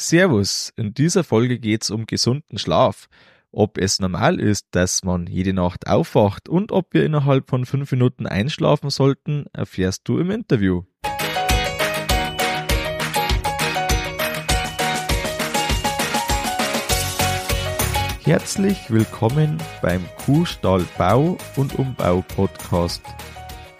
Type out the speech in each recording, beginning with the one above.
Servus, in dieser Folge geht's um gesunden Schlaf. Ob es normal ist, dass man jede Nacht aufwacht und ob wir innerhalb von fünf Minuten einschlafen sollten, erfährst du im Interview. Herzlich willkommen beim Kuhstall Bau und Umbau Podcast.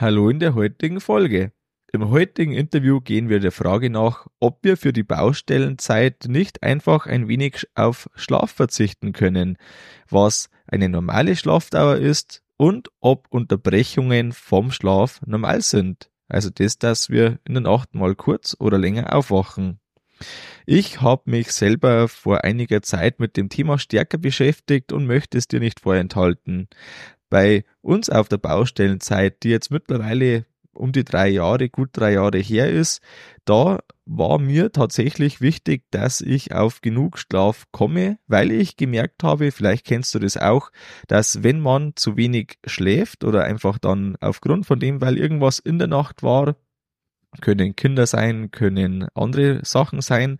Hallo in der heutigen Folge. Im heutigen Interview gehen wir der Frage nach, ob wir für die Baustellenzeit nicht einfach ein wenig auf Schlaf verzichten können, was eine normale Schlafdauer ist und ob Unterbrechungen vom Schlaf normal sind. Also das, dass wir in der Nacht mal kurz oder länger aufwachen. Ich habe mich selber vor einiger Zeit mit dem Thema stärker beschäftigt und möchte es dir nicht vorenthalten. Bei uns auf der Baustellenzeit, die jetzt mittlerweile um die drei Jahre, gut drei Jahre her ist, da war mir tatsächlich wichtig, dass ich auf genug Schlaf komme, weil ich gemerkt habe, vielleicht kennst du das auch, dass wenn man zu wenig schläft oder einfach dann aufgrund von dem, weil irgendwas in der Nacht war, können Kinder sein, können andere Sachen sein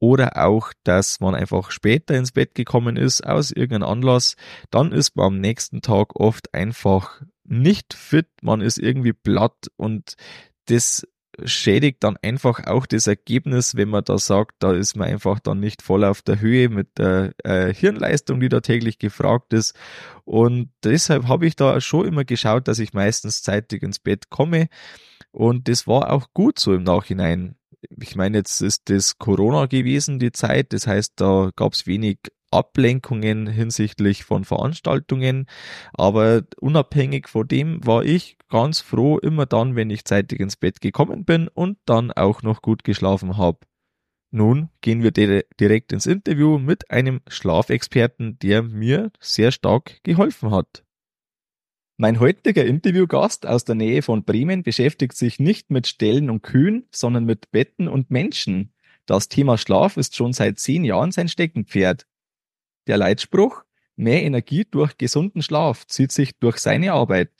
oder auch, dass man einfach später ins Bett gekommen ist aus irgendeinem Anlass, dann ist man am nächsten Tag oft einfach nicht fit, man ist irgendwie platt und das schädigt dann einfach auch das Ergebnis, wenn man da sagt, da ist man einfach dann nicht voll auf der Höhe mit der äh, Hirnleistung, die da täglich gefragt ist. Und deshalb habe ich da schon immer geschaut, dass ich meistens zeitig ins Bett komme. Und das war auch gut so im Nachhinein ich meine, jetzt ist das Corona gewesen, die Zeit. Das heißt, da gab es wenig Ablenkungen hinsichtlich von Veranstaltungen. Aber unabhängig von dem war ich ganz froh immer dann, wenn ich zeitig ins Bett gekommen bin und dann auch noch gut geschlafen habe. Nun gehen wir direkt ins Interview mit einem Schlafexperten, der mir sehr stark geholfen hat. Mein heutiger Interviewgast aus der Nähe von Bremen beschäftigt sich nicht mit Ställen und Kühen, sondern mit Betten und Menschen. Das Thema Schlaf ist schon seit zehn Jahren sein Steckenpferd. Der Leitspruch Mehr Energie durch gesunden Schlaf zieht sich durch seine Arbeit.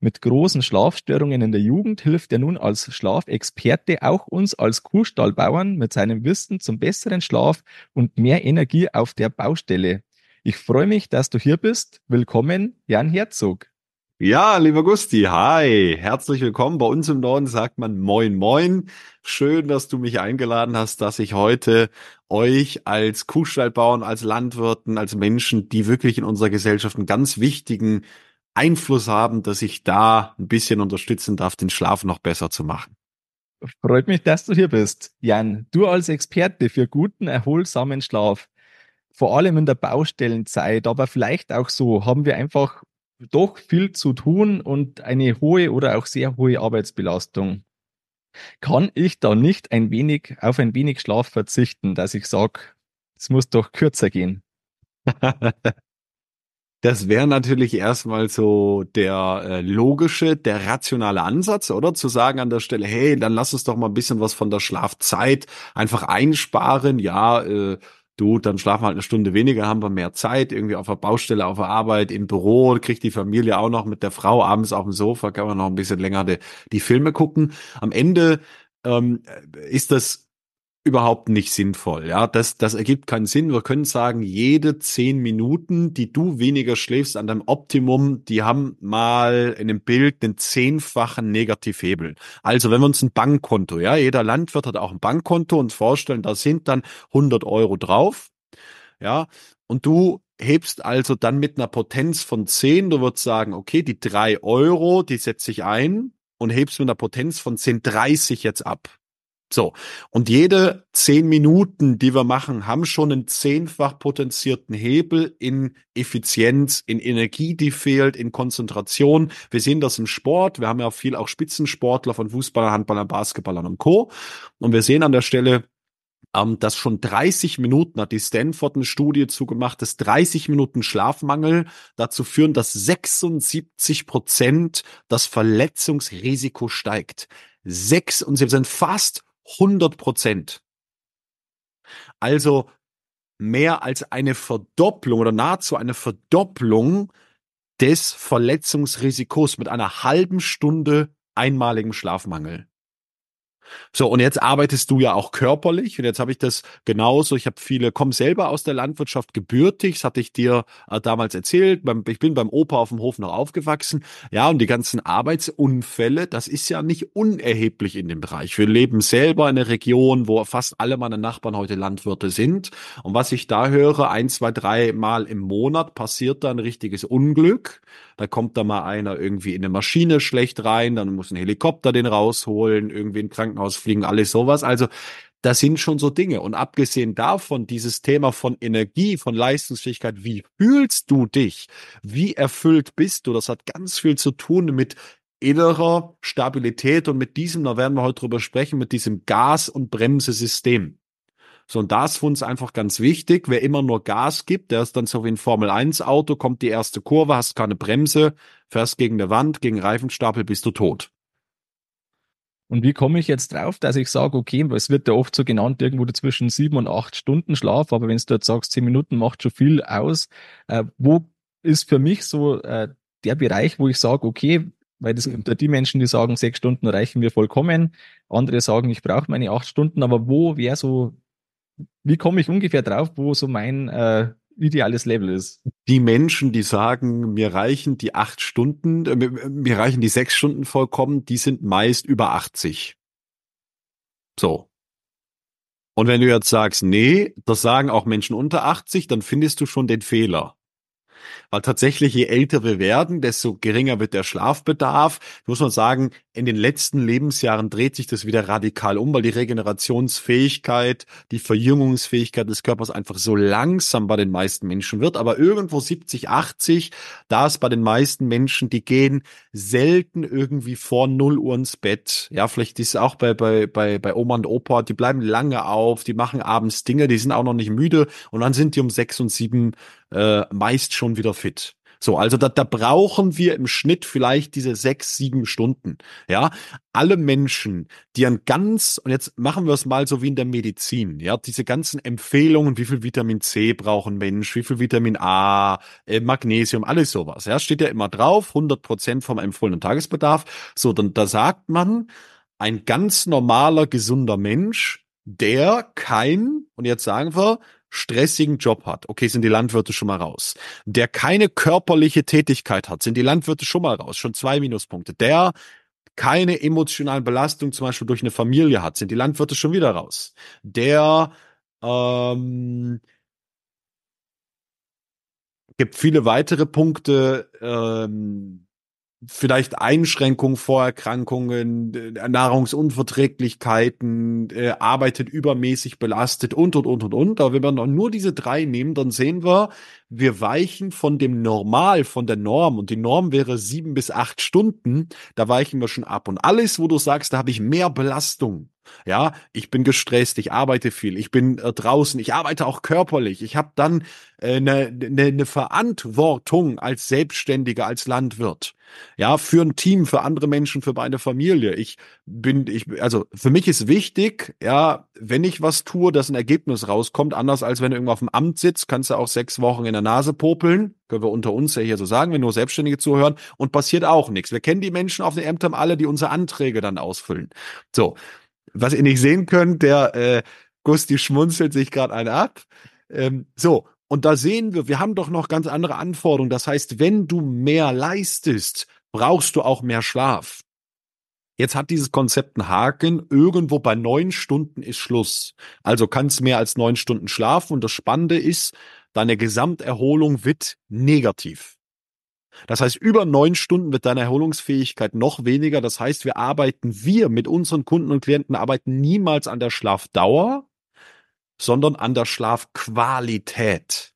Mit großen Schlafstörungen in der Jugend hilft er nun als Schlafexperte auch uns als Kuhstallbauern mit seinem Wissen zum besseren Schlaf und mehr Energie auf der Baustelle. Ich freue mich, dass du hier bist. Willkommen, Jan Herzog. Ja, lieber Gusti, hi, herzlich willkommen. Bei uns im Norden sagt man Moin Moin. Schön, dass du mich eingeladen hast, dass ich heute euch als Kuhstallbauern, als Landwirten, als Menschen, die wirklich in unserer Gesellschaft einen ganz wichtigen Einfluss haben, dass ich da ein bisschen unterstützen darf, den Schlaf noch besser zu machen. Freut mich, dass du hier bist. Jan, du als Experte für guten, erholsamen Schlaf vor allem in der Baustellenzeit, aber vielleicht auch so, haben wir einfach doch viel zu tun und eine hohe oder auch sehr hohe Arbeitsbelastung. Kann ich da nicht ein wenig auf ein wenig Schlaf verzichten, dass ich sage, es muss doch kürzer gehen? Das wäre natürlich erstmal so der äh, logische, der rationale Ansatz, oder? Zu sagen an der Stelle, hey, dann lass uns doch mal ein bisschen was von der Schlafzeit einfach einsparen. Ja, äh, du, dann schlafen wir halt eine Stunde weniger, haben wir mehr Zeit, irgendwie auf der Baustelle, auf der Arbeit, im Büro, kriegt die Familie auch noch mit der Frau abends auf dem Sofa, kann man noch ein bisschen länger die, die Filme gucken. Am Ende ähm, ist das überhaupt nicht sinnvoll. Ja, das, das ergibt keinen Sinn. Wir können sagen, jede zehn Minuten, die du weniger schläfst an deinem Optimum, die haben mal in einem Bild einen zehnfachen Negativhebel. Also wenn wir uns ein Bankkonto, ja, jeder Landwirt hat auch ein Bankkonto und vorstellen, da sind dann 100 Euro drauf. Ja, und du hebst also dann mit einer Potenz von 10, du würdest sagen, okay, die drei Euro, die setze ich ein und hebst mit einer Potenz von 10,30 jetzt ab. So. Und jede zehn Minuten, die wir machen, haben schon einen zehnfach potenzierten Hebel in Effizienz, in Energie, die fehlt, in Konzentration. Wir sehen das im Sport. Wir haben ja viel auch Spitzensportler von Fußballern, Handballern, Basketballern und Co. Und wir sehen an der Stelle, ähm, dass schon 30 Minuten, hat die Stanford eine Studie zugemacht, dass 30 Minuten Schlafmangel dazu führen, dass 76 Prozent das Verletzungsrisiko steigt. Sechs, und sie sind fast 100 Prozent. Also mehr als eine Verdopplung oder nahezu eine Verdopplung des Verletzungsrisikos mit einer halben Stunde einmaligem Schlafmangel. So, und jetzt arbeitest du ja auch körperlich und jetzt habe ich das genauso. Ich habe viele, komm selber aus der Landwirtschaft gebürtig, das hatte ich dir äh, damals erzählt. Beim, ich bin beim Opa auf dem Hof noch aufgewachsen. Ja, und die ganzen Arbeitsunfälle, das ist ja nicht unerheblich in dem Bereich. Wir leben selber in einer Region, wo fast alle meine Nachbarn heute Landwirte sind. Und was ich da höre, ein, zwei, drei Mal im Monat passiert da ein richtiges Unglück. Da kommt da mal einer irgendwie in eine Maschine schlecht rein, dann muss ein Helikopter den rausholen, irgendwie ein Krankenhaus fliegen, alles sowas. Also das sind schon so Dinge. Und abgesehen davon, dieses Thema von Energie, von Leistungsfähigkeit, wie fühlst du dich? Wie erfüllt bist du? Das hat ganz viel zu tun mit innerer Stabilität und mit diesem, da werden wir heute drüber sprechen, mit diesem Gas- und Bremsesystem. So, und da ist für uns einfach ganz wichtig. Wer immer nur Gas gibt, der ist dann so wie ein Formel-1-Auto, kommt die erste Kurve, hast keine Bremse, fährst gegen eine Wand, gegen Reifenstapel, bist du tot. Und wie komme ich jetzt drauf, dass ich sage, okay, es wird ja oft so genannt, irgendwo zwischen sieben und acht Stunden Schlaf, aber wenn du jetzt sagst, zehn Minuten macht schon viel aus, äh, wo ist für mich so äh, der Bereich, wo ich sage, okay, weil das gibt ja die Menschen, die sagen, sechs Stunden reichen mir vollkommen, andere sagen, ich brauche meine acht Stunden, aber wo wäre so wie komme ich ungefähr drauf, wo so mein äh, ideales Level ist? Die Menschen, die sagen, mir reichen die acht Stunden, äh, mir reichen die sechs Stunden vollkommen, die sind meist über 80. So. Und wenn du jetzt sagst, nee, das sagen auch Menschen unter 80, dann findest du schon den Fehler. Weil tatsächlich, je älter wir werden, desto geringer wird der Schlafbedarf. Muss man sagen, in den letzten Lebensjahren dreht sich das wieder radikal um, weil die Regenerationsfähigkeit, die Verjüngungsfähigkeit des Körpers einfach so langsam bei den meisten Menschen wird. Aber irgendwo 70, 80, da ist bei den meisten Menschen, die gehen selten irgendwie vor 0 Uhr ins Bett. Ja, vielleicht ist es auch bei, bei, bei, bei Oma und Opa, die bleiben lange auf, die machen abends Dinge, die sind auch noch nicht müde und dann sind die um sechs und sieben äh, meist schon wieder fit. So, also da, da brauchen wir im Schnitt vielleicht diese sechs, sieben Stunden. Ja, alle Menschen, die ein ganz, und jetzt machen wir es mal so wie in der Medizin, ja, diese ganzen Empfehlungen, wie viel Vitamin C brauchen Mensch, wie viel Vitamin A, äh, Magnesium, alles sowas, ja, steht ja immer drauf, 100 Prozent vom empfohlenen Tagesbedarf. So, dann da sagt man, ein ganz normaler, gesunder Mensch, der kein, und jetzt sagen wir, stressigen Job hat, okay, sind die Landwirte schon mal raus. Der keine körperliche Tätigkeit hat, sind die Landwirte schon mal raus, schon zwei Minuspunkte. Der keine emotionalen Belastung zum Beispiel durch eine Familie hat, sind die Landwirte schon wieder raus. Der ähm, gibt viele weitere Punkte, ähm, vielleicht Einschränkungen, Vorerkrankungen, äh, Nahrungsunverträglichkeiten, äh, arbeitet übermäßig belastet und, und, und, und, und. Aber wenn wir noch nur diese drei nehmen, dann sehen wir, wir weichen von dem Normal, von der Norm. Und die Norm wäre sieben bis acht Stunden. Da weichen wir schon ab. Und alles, wo du sagst, da habe ich mehr Belastung, ja, ich bin gestresst, ich arbeite viel, ich bin äh, draußen, ich arbeite auch körperlich. Ich habe dann eine äh, ne, ne, ne Verantwortung als Selbstständiger, als Landwirt. Ja, für ein Team, für andere Menschen, für meine Familie. Ich bin, ich, also für mich ist wichtig, ja, wenn ich was tue, dass ein Ergebnis rauskommt, anders als wenn du irgendwo auf dem Amt sitzt, kannst du auch sechs Wochen in der Nase popeln, können wir unter uns ja hier so sagen, wenn nur Selbstständige zuhören, und passiert auch nichts. Wir kennen die Menschen auf den Ämtern alle, die unsere Anträge dann ausfüllen. So, was ihr nicht sehen könnt, der äh, Gusti schmunzelt sich gerade einen ab. Ähm, so, und da sehen wir, wir haben doch noch ganz andere Anforderungen. Das heißt, wenn du mehr leistest, brauchst du auch mehr Schlaf. Jetzt hat dieses Konzept einen Haken. Irgendwo bei neun Stunden ist Schluss. Also kannst mehr als neun Stunden schlafen. Und das Spannende ist, deine Gesamterholung wird negativ. Das heißt, über neun Stunden wird deine Erholungsfähigkeit noch weniger. Das heißt, wir arbeiten, wir mit unseren Kunden und Klienten arbeiten niemals an der Schlafdauer, sondern an der Schlafqualität,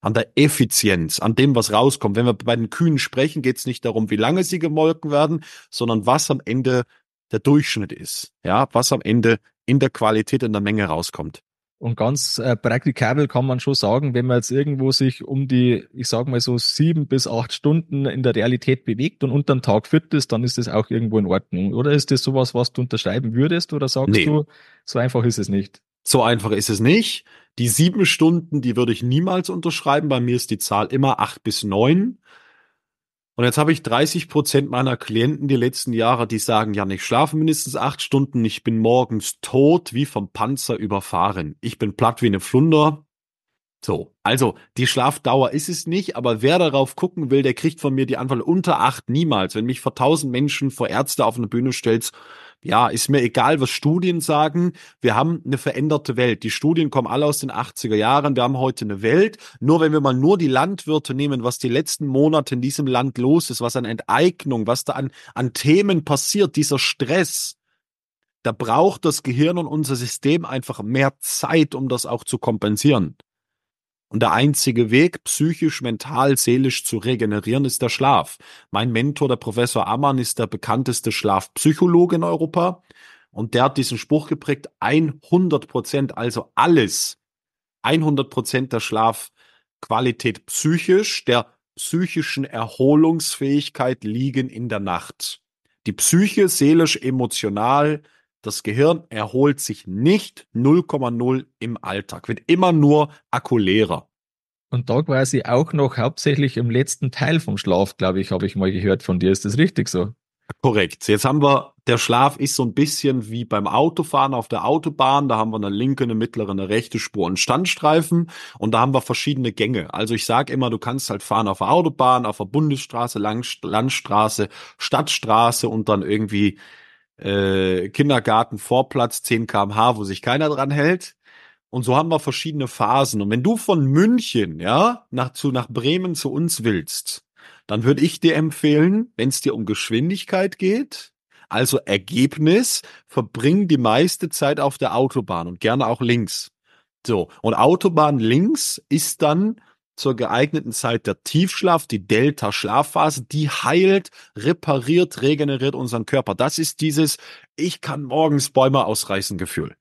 an der Effizienz, an dem, was rauskommt. Wenn wir bei den Kühen sprechen, geht es nicht darum, wie lange sie gemolken werden, sondern was am Ende der Durchschnitt ist. Ja, was am Ende in der Qualität, in der Menge rauskommt. Und ganz äh, praktikabel kann man schon sagen, wenn man jetzt irgendwo sich um die, ich sag mal so sieben bis acht Stunden in der Realität bewegt und unterm Tag fit ist, dann ist das auch irgendwo in Ordnung. Oder ist das sowas, was du unterschreiben würdest? Oder sagst nee. du, so einfach ist es nicht? So einfach ist es nicht. Die sieben Stunden, die würde ich niemals unterschreiben. Bei mir ist die Zahl immer acht bis neun. Und jetzt habe ich 30 Prozent meiner Klienten die letzten Jahre, die sagen, ja, ich schlafe mindestens acht Stunden, ich bin morgens tot, wie vom Panzer überfahren. Ich bin platt wie eine Flunder. So, also die Schlafdauer ist es nicht, aber wer darauf gucken will, der kriegt von mir die Antwort unter acht niemals. Wenn mich vor tausend Menschen vor Ärzte auf eine Bühne stellst, ja, ist mir egal, was Studien sagen. Wir haben eine veränderte Welt. Die Studien kommen alle aus den 80er Jahren. Wir haben heute eine Welt. Nur wenn wir mal nur die Landwirte nehmen, was die letzten Monate in diesem Land los ist, was an Enteignung, was da an, an Themen passiert, dieser Stress, da braucht das Gehirn und unser System einfach mehr Zeit, um das auch zu kompensieren. Und der einzige Weg, psychisch, mental, seelisch zu regenerieren, ist der Schlaf. Mein Mentor, der Professor Ammann, ist der bekannteste Schlafpsychologe in Europa. Und der hat diesen Spruch geprägt, 100 Prozent, also alles, 100 Prozent der Schlafqualität psychisch, der psychischen Erholungsfähigkeit liegen in der Nacht. Die Psyche, seelisch, emotional, das Gehirn erholt sich nicht 0,0 im Alltag, wird immer nur akkulärer. Und da quasi auch noch hauptsächlich im letzten Teil vom Schlaf, glaube ich, habe ich mal gehört von dir. Ist das richtig so? Korrekt. Jetzt haben wir, der Schlaf ist so ein bisschen wie beim Autofahren auf der Autobahn. Da haben wir eine linke, eine mittlere, eine rechte Spur und Standstreifen. Und da haben wir verschiedene Gänge. Also ich sage immer, du kannst halt fahren auf der Autobahn, auf der Bundesstraße, Landstraße, Stadtstraße und dann irgendwie äh, Kindergarten Vorplatz 10 kmh, wo sich keiner dran hält. Und so haben wir verschiedene Phasen. Und wenn du von München, ja, nach, zu, nach Bremen zu uns willst, dann würde ich dir empfehlen, wenn es dir um Geschwindigkeit geht, also Ergebnis, verbring die meiste Zeit auf der Autobahn und gerne auch links. So. Und Autobahn links ist dann zur geeigneten Zeit der Tiefschlaf, die Delta-Schlafphase, die heilt, repariert, regeneriert unseren Körper. Das ist dieses, ich kann morgens Bäume ausreißen Gefühl.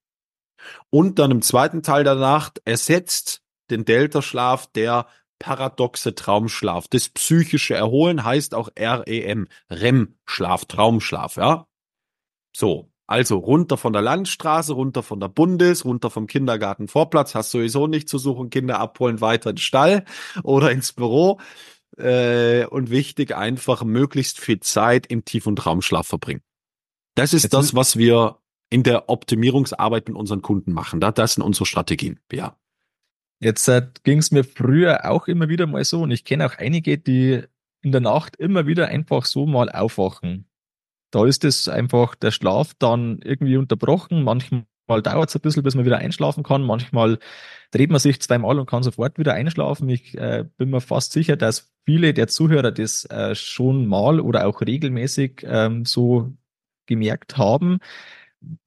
Und dann im zweiten Teil der Nacht ersetzt den Delta-Schlaf der paradoxe Traumschlaf. Das psychische Erholen heißt auch REM, REM-Schlaf, Traumschlaf, ja. So. Also runter von der Landstraße, runter von der Bundes, runter vom Kindergartenvorplatz, hast sowieso nicht zu suchen, Kinder abholen, weiter in den Stall oder ins Büro. Äh, und wichtig, einfach möglichst viel Zeit im Tief- und Traumschlaf verbringen. Das ist Jetzt das, was wir in der Optimierungsarbeit mit unseren Kunden machen. Das sind unsere Strategien, ja. Jetzt äh, ging es mir früher auch immer wieder mal so und ich kenne auch einige, die in der Nacht immer wieder einfach so mal aufwachen. Da ist es einfach der Schlaf dann irgendwie unterbrochen. Manchmal dauert es ein bisschen, bis man wieder einschlafen kann. Manchmal dreht man sich zweimal und kann sofort wieder einschlafen. Ich äh, bin mir fast sicher, dass viele der Zuhörer das äh, schon mal oder auch regelmäßig ähm, so gemerkt haben.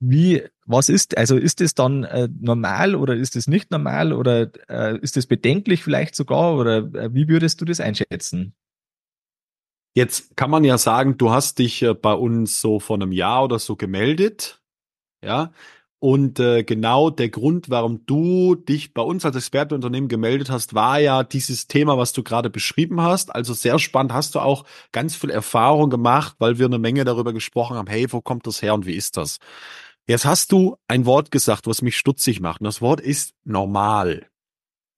Wie, was ist, also ist es dann äh, normal oder ist es nicht normal oder äh, ist es bedenklich vielleicht sogar oder äh, wie würdest du das einschätzen? Jetzt kann man ja sagen, du hast dich äh, bei uns so vor einem Jahr oder so gemeldet. Ja. Und äh, genau der Grund, warum du dich bei uns als Expertenunternehmen gemeldet hast, war ja dieses Thema, was du gerade beschrieben hast. Also sehr spannend, hast du auch ganz viel Erfahrung gemacht, weil wir eine Menge darüber gesprochen haben, hey, wo kommt das her und wie ist das? Jetzt hast du ein Wort gesagt, was mich stutzig macht. Und das Wort ist normal.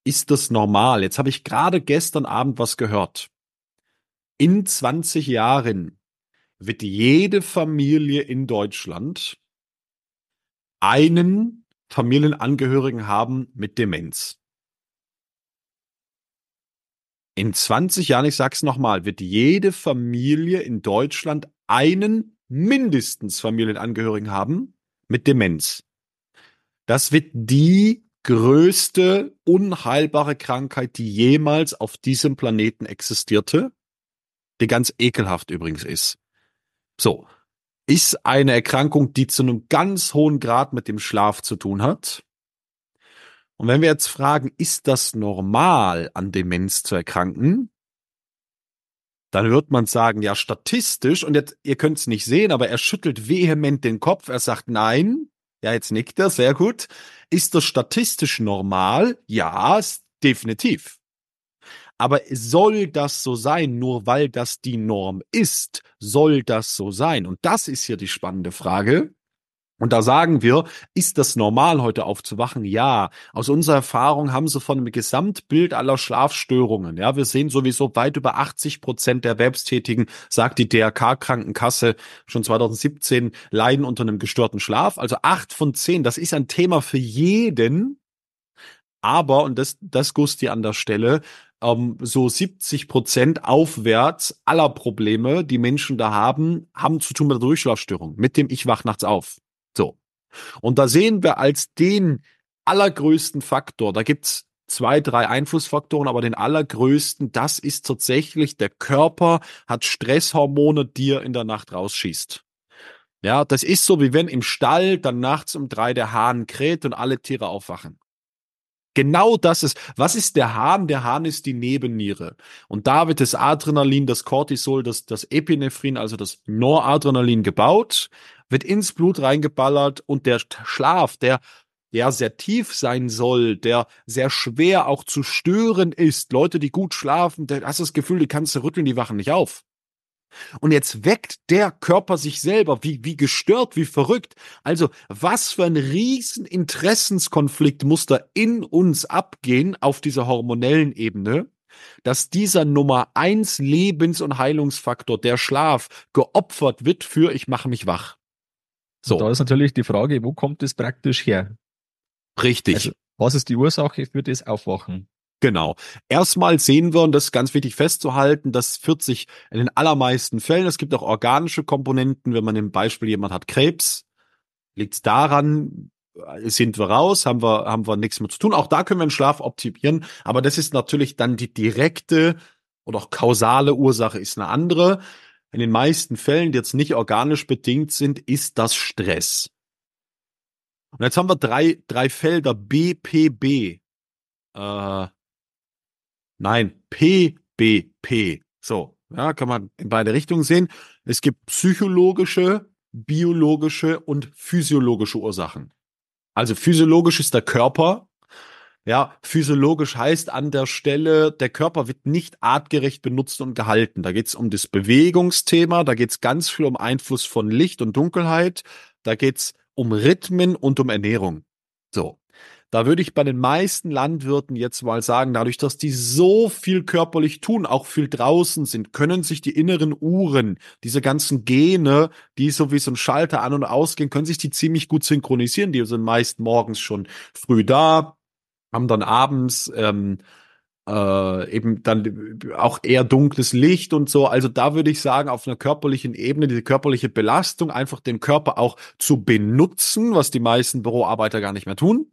Ist das normal? Jetzt habe ich gerade gestern Abend was gehört in 20 Jahren wird jede Familie in Deutschland einen Familienangehörigen haben mit Demenz. In 20 Jahren, ich sag's nochmal, wird jede Familie in Deutschland einen mindestens Familienangehörigen haben mit Demenz. Das wird die größte unheilbare Krankheit, die jemals auf diesem Planeten existierte die ganz ekelhaft übrigens ist. So, ist eine Erkrankung, die zu einem ganz hohen Grad mit dem Schlaf zu tun hat. Und wenn wir jetzt fragen, ist das normal, an Demenz zu erkranken? dann wird man sagen, ja, statistisch, und jetzt, ihr könnt es nicht sehen, aber er schüttelt vehement den Kopf, er sagt, nein, ja, jetzt nickt er, sehr gut. Ist das statistisch normal? Ja, definitiv. Aber soll das so sein, nur weil das die Norm ist? Soll das so sein? Und das ist hier die spannende Frage. Und da sagen wir, ist das normal, heute aufzuwachen? Ja. Aus unserer Erfahrung haben sie von einem Gesamtbild aller Schlafstörungen. Ja, wir sehen sowieso weit über 80 Prozent der Erwerbstätigen, sagt die DRK-Krankenkasse schon 2017, leiden unter einem gestörten Schlaf. Also acht von zehn. Das ist ein Thema für jeden. Aber, und das, das Gusti an der Stelle, ähm, so 70 Prozent aufwärts aller Probleme, die Menschen da haben, haben zu tun mit der Durchschlafstörung, mit dem Ich wach nachts auf. So. Und da sehen wir als den allergrößten Faktor, da gibt's zwei, drei Einflussfaktoren, aber den allergrößten, das ist tatsächlich, der Körper hat Stresshormone, die er in der Nacht rausschießt. Ja, das ist so, wie wenn im Stall dann nachts um drei der Hahn kräht und alle Tiere aufwachen. Genau das ist, was ist der Hahn? Der Hahn ist die Nebenniere. Und da wird das Adrenalin, das Cortisol, das, das Epinephrin, also das Noradrenalin gebaut, wird ins Blut reingeballert und der Schlaf, der ja sehr tief sein soll, der sehr schwer auch zu stören ist. Leute, die gut schlafen, da hast du das Gefühl, die kannst du rütteln, die wachen nicht auf. Und jetzt weckt der Körper sich selber, wie, wie gestört, wie verrückt. Also, was für ein riesen Interessenskonflikt muss da in uns abgehen auf dieser hormonellen Ebene, dass dieser Nummer eins Lebens- und Heilungsfaktor, der Schlaf, geopfert wird für ich mache mich wach. So. Und da ist natürlich die Frage, wo kommt das praktisch her? Richtig. Also, was ist die Ursache für das Aufwachen? Genau. Erstmal sehen wir, und das ist ganz wichtig festzuhalten, das führt sich in den allermeisten Fällen, es gibt auch organische Komponenten, wenn man im Beispiel jemand hat Krebs, liegt es daran, äh, sind wir raus, haben wir, haben wir nichts mehr zu tun. Auch da können wir den Schlaf optimieren, aber das ist natürlich dann die direkte oder auch kausale Ursache ist eine andere. In den meisten Fällen, die jetzt nicht organisch bedingt sind, ist das Stress. Und jetzt haben wir drei, drei Felder BPB. Äh, Nein, PBP. So, ja, kann man in beide Richtungen sehen. Es gibt psychologische, biologische und physiologische Ursachen. Also physiologisch ist der Körper. Ja, physiologisch heißt an der Stelle, der Körper wird nicht artgerecht benutzt und gehalten. Da geht es um das Bewegungsthema, da geht es ganz viel um Einfluss von Licht und Dunkelheit, da geht es um Rhythmen und um Ernährung. So. Da würde ich bei den meisten Landwirten jetzt mal sagen, dadurch, dass die so viel körperlich tun, auch viel draußen sind, können sich die inneren Uhren, diese ganzen Gene, die so wie so ein Schalter an und ausgehen, können sich die ziemlich gut synchronisieren. Die sind meist morgens schon früh da, haben dann abends ähm, äh, eben dann auch eher dunkles Licht und so. Also da würde ich sagen, auf einer körperlichen Ebene, diese körperliche Belastung, einfach den Körper auch zu benutzen, was die meisten Büroarbeiter gar nicht mehr tun.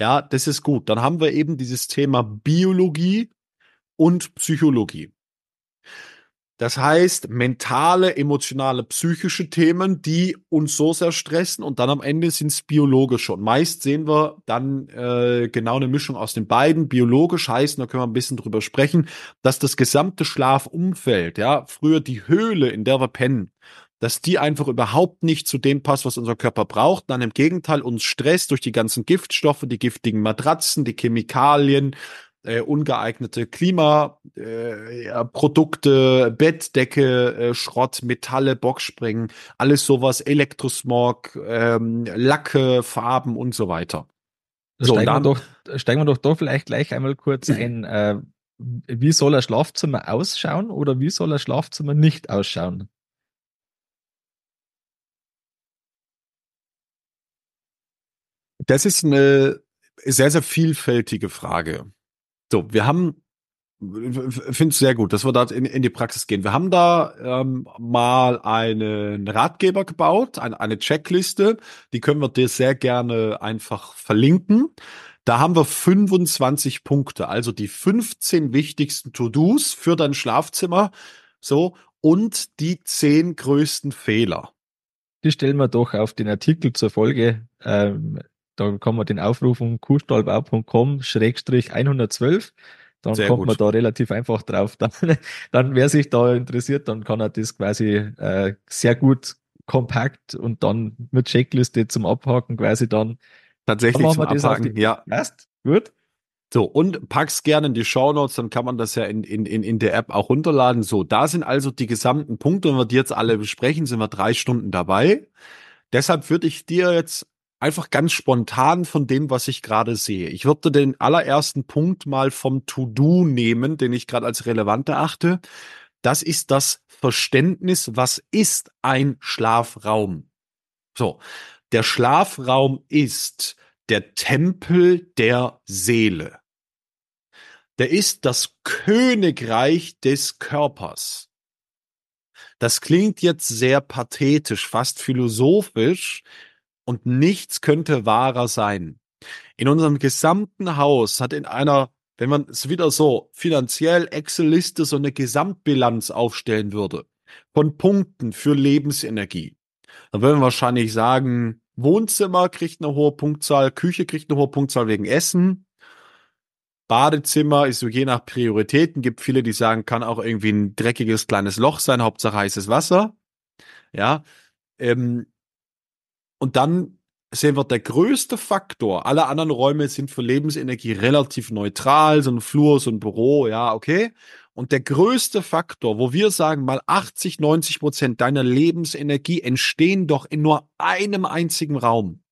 Ja, das ist gut. Dann haben wir eben dieses Thema Biologie und Psychologie. Das heißt, mentale, emotionale, psychische Themen, die uns so sehr stressen und dann am Ende sind es biologische. Und meist sehen wir dann äh, genau eine Mischung aus den beiden. Biologisch heißt, da können wir ein bisschen drüber sprechen, dass das gesamte Schlafumfeld, ja, früher die Höhle, in der wir pennen, dass die einfach überhaupt nicht zu dem passt, was unser Körper braucht. Dann im Gegenteil uns stresst durch die ganzen Giftstoffe, die giftigen Matratzen, die Chemikalien, äh, ungeeignete Klimaprodukte, äh, Bettdecke, äh, Schrott, Metalle, Boxspringen, alles sowas, Elektrosmog, ähm, Lacke, Farben und so weiter. So, steigen, dann, wir doch, steigen wir doch da vielleicht gleich einmal kurz ein. Äh, wie soll ein Schlafzimmer ausschauen oder wie soll ein Schlafzimmer nicht ausschauen? Das ist eine sehr, sehr vielfältige Frage. So, wir haben, finde es sehr gut, dass wir da in, in, die Praxis gehen. Wir haben da ähm, mal einen Ratgeber gebaut, eine, eine Checkliste, die können wir dir sehr gerne einfach verlinken. Da haben wir 25 Punkte, also die 15 wichtigsten To-Dos für dein Schlafzimmer, so, und die 10 größten Fehler. Die stellen wir doch auf den Artikel zur Folge ähm, da kann man den aufrufen, kuhstallbau.com-112. Dann Sehr kommt gut. man da relativ einfach drauf. Dann, dann wer sich da interessiert, dann kann er das quasi äh, sehr gut kompakt und dann mit Checkliste zum Abhaken quasi dann. Dann Tatsächlich machen zum Abhaken, die ja. Passt? Gut. So, und pack's gerne in die Shownotes, dann kann man das ja in, in, in, in der App auch runterladen. So, da sind also die gesamten Punkte. Wenn wir die jetzt alle besprechen, sind wir drei Stunden dabei. Deshalb würde ich dir jetzt einfach ganz spontan von dem, was ich gerade sehe. Ich würde den allerersten Punkt mal vom To-Do nehmen, den ich gerade als relevant erachte. Das ist das Verständnis, was ist ein Schlafraum? So, der Schlafraum ist der Tempel der Seele. Der ist das Königreich des Körpers. Das klingt jetzt sehr pathetisch, fast philosophisch und nichts könnte wahrer sein. In unserem gesamten Haus hat in einer, wenn man es wieder so finanziell Excel-Liste so eine Gesamtbilanz aufstellen würde, von Punkten für Lebensenergie, dann würden wir wahrscheinlich sagen, Wohnzimmer kriegt eine hohe Punktzahl, Küche kriegt eine hohe Punktzahl wegen Essen, Badezimmer ist so je nach Prioritäten, gibt viele, die sagen, kann auch irgendwie ein dreckiges kleines Loch sein, Hauptsache heißes Wasser. Ja. Ähm, und dann sehen wir, der größte Faktor, alle anderen Räume sind für Lebensenergie relativ neutral, so ein Flur, so ein Büro, ja, okay. Und der größte Faktor, wo wir sagen, mal 80, 90 Prozent deiner Lebensenergie entstehen doch in nur einem einzigen Raum.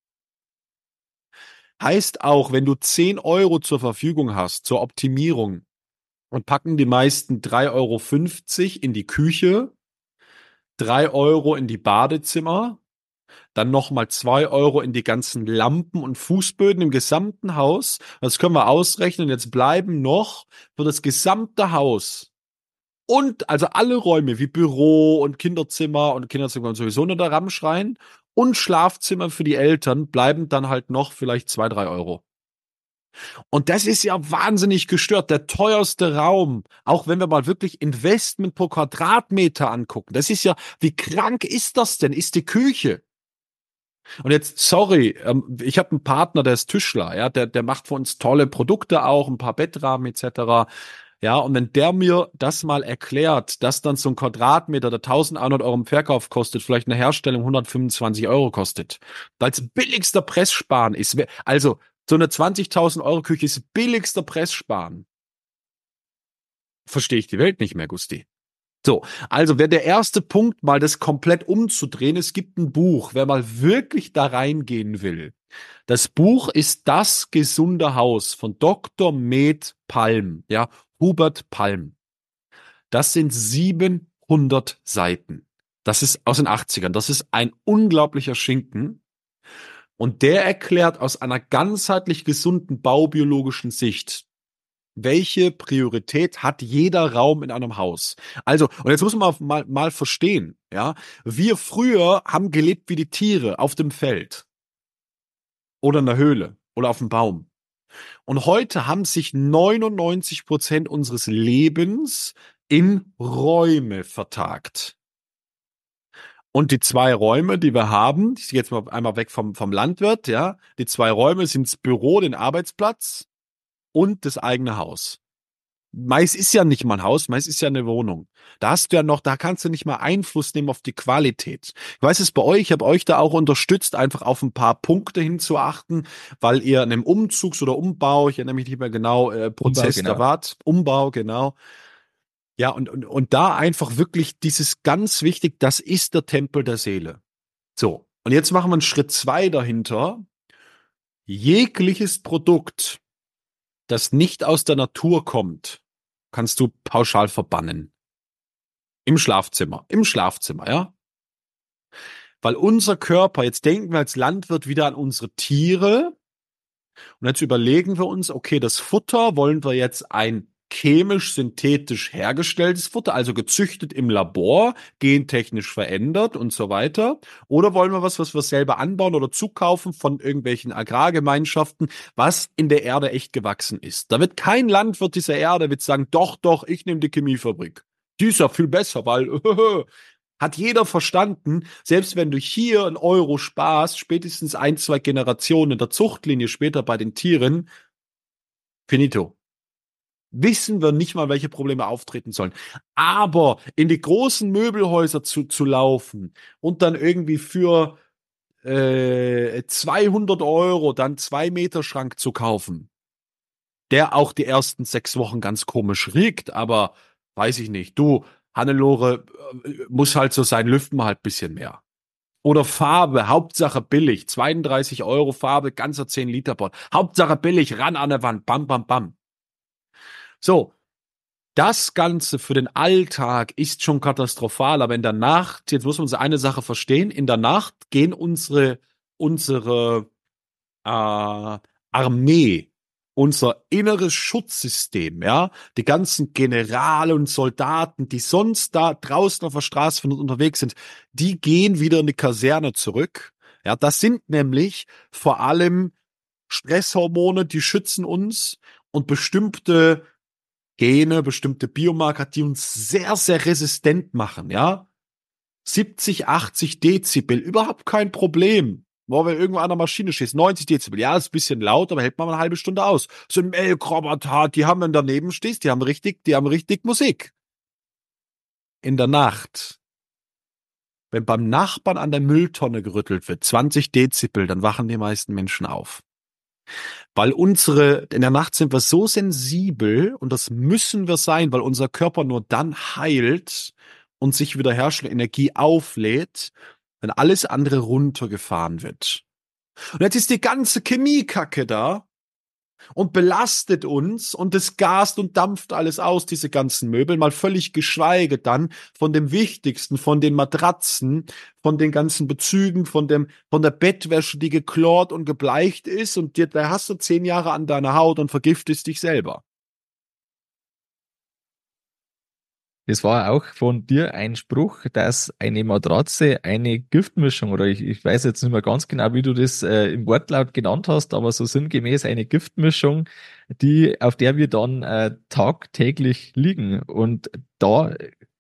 Heißt auch, wenn du 10 Euro zur Verfügung hast zur Optimierung und packen die meisten 3,50 Euro in die Küche, 3 Euro in die Badezimmer, dann nochmal 2 Euro in die ganzen Lampen und Fußböden im gesamten Haus. Das können wir ausrechnen. Jetzt bleiben noch für das gesamte Haus und also alle Räume wie Büro und Kinderzimmer und Kinderzimmer sowieso nur der Ramschrein und Schlafzimmer für die Eltern bleiben dann halt noch vielleicht zwei, drei Euro. Und das ist ja wahnsinnig gestört. Der teuerste Raum, auch wenn wir mal wirklich Investment pro Quadratmeter angucken, das ist ja, wie krank ist das denn? Ist die Küche. Und jetzt, sorry, ähm, ich habe einen Partner, der ist Tischler, ja, der, der macht für uns tolle Produkte auch, ein paar Bettrahmen etc. Ja, und wenn der mir das mal erklärt, dass dann so ein Quadratmeter, der 1100 Euro im Verkauf kostet, vielleicht eine Herstellung 125 Euro kostet, als billigster Presssparen ist, also so eine 20.000 Euro Küche ist billigster Presssparen. Verstehe ich die Welt nicht mehr, Gusti. So, also wäre der erste Punkt, mal das komplett umzudrehen. Es gibt ein Buch, wer mal wirklich da reingehen will. Das Buch ist Das gesunde Haus von Dr. Med Palm, ja, Hubert Palm. Das sind 700 Seiten. Das ist aus den 80ern. Das ist ein unglaublicher Schinken. Und der erklärt aus einer ganzheitlich gesunden baubiologischen Sicht, welche Priorität hat jeder Raum in einem Haus? Also, und jetzt muss man mal, mal verstehen, ja, wir früher haben gelebt wie die Tiere auf dem Feld oder in der Höhle oder auf dem Baum. Und heute haben sich 99 Prozent unseres Lebens in Räume vertagt. Und die zwei Räume, die wir haben, ich gehe jetzt mal einmal weg vom, vom Landwirt, ja, die zwei Räume sind das Büro, den Arbeitsplatz und das eigene Haus. Meist ist ja nicht mal ein Haus, meist ist ja eine Wohnung. Da hast du ja noch, da kannst du nicht mal Einfluss nehmen auf die Qualität. Ich weiß es bei euch, ich habe euch da auch unterstützt, einfach auf ein paar Punkte hinzuachten, weil ihr in einem Umzugs- oder Umbau, ich erinnere mich nicht mehr genau, äh, Prozess Umbau, genau. da wart, Umbau, genau. Ja, und, und, und da einfach wirklich dieses ganz wichtig, das ist der Tempel der Seele. So, und jetzt machen wir einen Schritt zwei dahinter. Jegliches Produkt, das nicht aus der Natur kommt, kannst du pauschal verbannen. Im Schlafzimmer, im Schlafzimmer, ja. Weil unser Körper, jetzt denken wir als Landwirt wieder an unsere Tiere und jetzt überlegen wir uns, okay, das Futter wollen wir jetzt ein chemisch synthetisch hergestelltes Futter, also gezüchtet im Labor, gentechnisch verändert und so weiter? Oder wollen wir was, was wir selber anbauen oder zukaufen von irgendwelchen Agrargemeinschaften, was in der Erde echt gewachsen ist? Da wird kein Landwirt dieser Erde wird sagen, doch, doch, ich nehme die Chemiefabrik. Die ist ja viel besser, weil hat jeder verstanden, selbst wenn du hier einen Euro sparst, spätestens ein, zwei Generationen in der Zuchtlinie später bei den Tieren, finito. Wissen wir nicht mal, welche Probleme auftreten sollen. Aber in die großen Möbelhäuser zu, zu laufen und dann irgendwie für äh, 200 Euro dann zwei Meter Schrank zu kaufen, der auch die ersten sechs Wochen ganz komisch riecht, aber weiß ich nicht. Du, Hannelore, äh, muss halt so sein, lüften wir halt bisschen mehr. Oder Farbe, Hauptsache billig, 32 Euro Farbe, ganzer 10 Liter Pot. Hauptsache billig, ran an der Wand, bam, bam, bam. So, das Ganze für den Alltag ist schon katastrophal, aber in der Nacht, jetzt muss man eine Sache verstehen, in der Nacht gehen unsere, unsere äh, Armee, unser inneres Schutzsystem, ja, die ganzen Generale und Soldaten, die sonst da draußen auf der Straße von uns unterwegs sind, die gehen wieder in die Kaserne zurück. Ja, das sind nämlich vor allem Stresshormone, die schützen uns und bestimmte Gene, bestimmte Biomarker, die uns sehr, sehr resistent machen, ja. 70, 80 Dezibel, überhaupt kein Problem. Boah, wenn irgendwo an der Maschine stehst, 90 Dezibel, ja, ist ein bisschen laut, aber hält man mal eine halbe Stunde aus. So ein Melkroboter, die haben, wenn daneben stehst, die haben richtig, die haben richtig Musik. In der Nacht, wenn beim Nachbarn an der Mülltonne gerüttelt wird, 20 Dezibel, dann wachen die meisten Menschen auf. Weil unsere, in der Nacht sind wir so sensibel und das müssen wir sein, weil unser Körper nur dann heilt und sich wiederherstellende Energie auflädt, wenn alles andere runtergefahren wird. Und jetzt ist die ganze Chemiekacke da und belastet uns und es gast und dampft alles aus, diese ganzen Möbel, mal völlig geschweige dann von dem Wichtigsten, von den Matratzen, von den ganzen Bezügen, von dem, von der Bettwäsche, die geklort und gebleicht ist und dir, da hast du zehn Jahre an deiner Haut und vergiftest dich selber. Das war auch von dir ein Spruch, dass eine Matratze eine Giftmischung, oder ich, ich weiß jetzt nicht mehr ganz genau, wie du das äh, im Wortlaut genannt hast, aber so sinngemäß eine Giftmischung, die, auf der wir dann äh, tagtäglich liegen. Und da,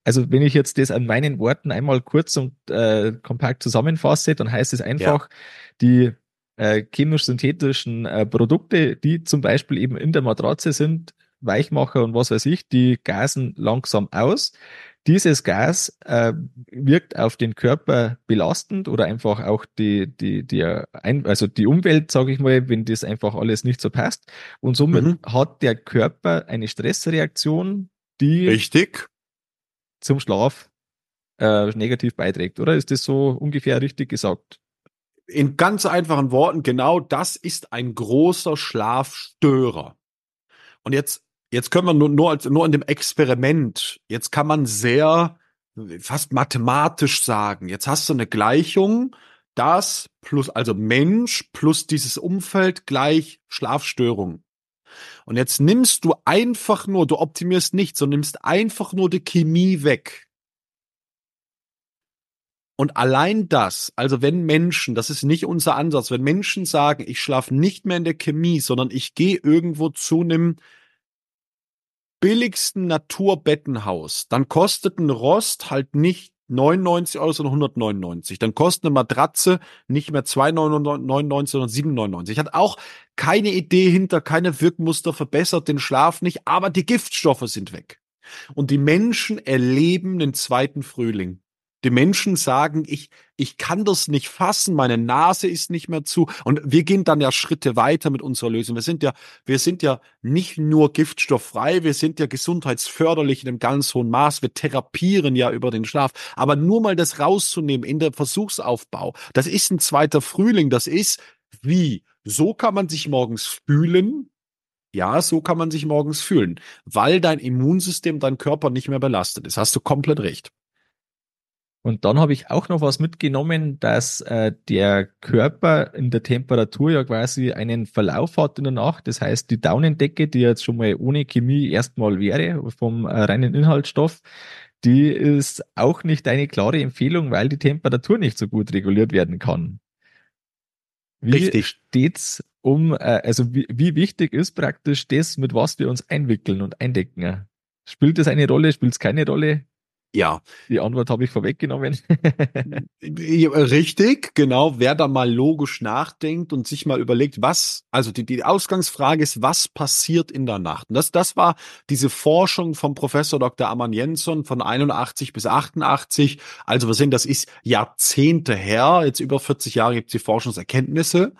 also wenn ich jetzt das an meinen Worten einmal kurz und äh, kompakt zusammenfasse, dann heißt es einfach, ja. die äh, chemisch-synthetischen äh, Produkte, die zum Beispiel eben in der Matratze sind, Weichmacher und was weiß ich, die gasen langsam aus. Dieses Gas äh, wirkt auf den Körper belastend oder einfach auch die, die, die, also die Umwelt, sage ich mal, wenn das einfach alles nicht so passt. Und somit mhm. hat der Körper eine Stressreaktion, die richtig zum Schlaf äh, negativ beiträgt. Oder ist das so ungefähr richtig gesagt? In ganz einfachen Worten, genau das ist ein großer Schlafstörer. Und jetzt jetzt können wir nur, nur, als, nur in dem Experiment, jetzt kann man sehr fast mathematisch sagen, jetzt hast du eine Gleichung, das plus, also Mensch plus dieses Umfeld gleich Schlafstörung. Und jetzt nimmst du einfach nur, du optimierst nichts, sondern nimmst einfach nur die Chemie weg. Und allein das, also wenn Menschen, das ist nicht unser Ansatz, wenn Menschen sagen, ich schlafe nicht mehr in der Chemie, sondern ich gehe irgendwo zu einem billigsten Naturbettenhaus, dann kostet ein Rost halt nicht 99 Euro, sondern 199. Dann kostet eine Matratze nicht mehr 2,99, sondern 7,99. Ich hatte auch keine Idee hinter, keine Wirkmuster, verbessert den Schlaf nicht, aber die Giftstoffe sind weg. Und die Menschen erleben den zweiten Frühling. Die Menschen sagen, ich, ich kann das nicht fassen, meine Nase ist nicht mehr zu. Und wir gehen dann ja Schritte weiter mit unserer Lösung. Wir sind ja, wir sind ja nicht nur giftstofffrei, wir sind ja gesundheitsförderlich in einem ganz hohen Maß. Wir therapieren ja über den Schlaf. Aber nur mal das rauszunehmen in der Versuchsaufbau, das ist ein zweiter Frühling. Das ist wie? So kann man sich morgens fühlen, ja, so kann man sich morgens fühlen, weil dein Immunsystem, dein Körper nicht mehr belastet ist. Hast du komplett recht. Und dann habe ich auch noch was mitgenommen, dass äh, der Körper in der Temperatur ja quasi einen Verlauf hat in der Nacht. Das heißt, die Daunendecke, die jetzt schon mal ohne Chemie erstmal wäre, vom äh, reinen Inhaltsstoff, die ist auch nicht eine klare Empfehlung, weil die Temperatur nicht so gut reguliert werden kann. Wie Richtig. steht's um, äh, also wie, wie wichtig ist praktisch das, mit was wir uns einwickeln und eindecken? Spielt das eine Rolle? Spielt es keine Rolle? Ja. Die Antwort habe ich vorweggenommen. Richtig, genau. Wer da mal logisch nachdenkt und sich mal überlegt, was, also die, die Ausgangsfrage ist, was passiert in der Nacht? Und das, das war diese Forschung vom Professor Dr. Amann Jensson von 81 bis 88. Also wir sehen, das ist Jahrzehnte her. Jetzt über 40 Jahre gibt es die Forschungserkenntnisse.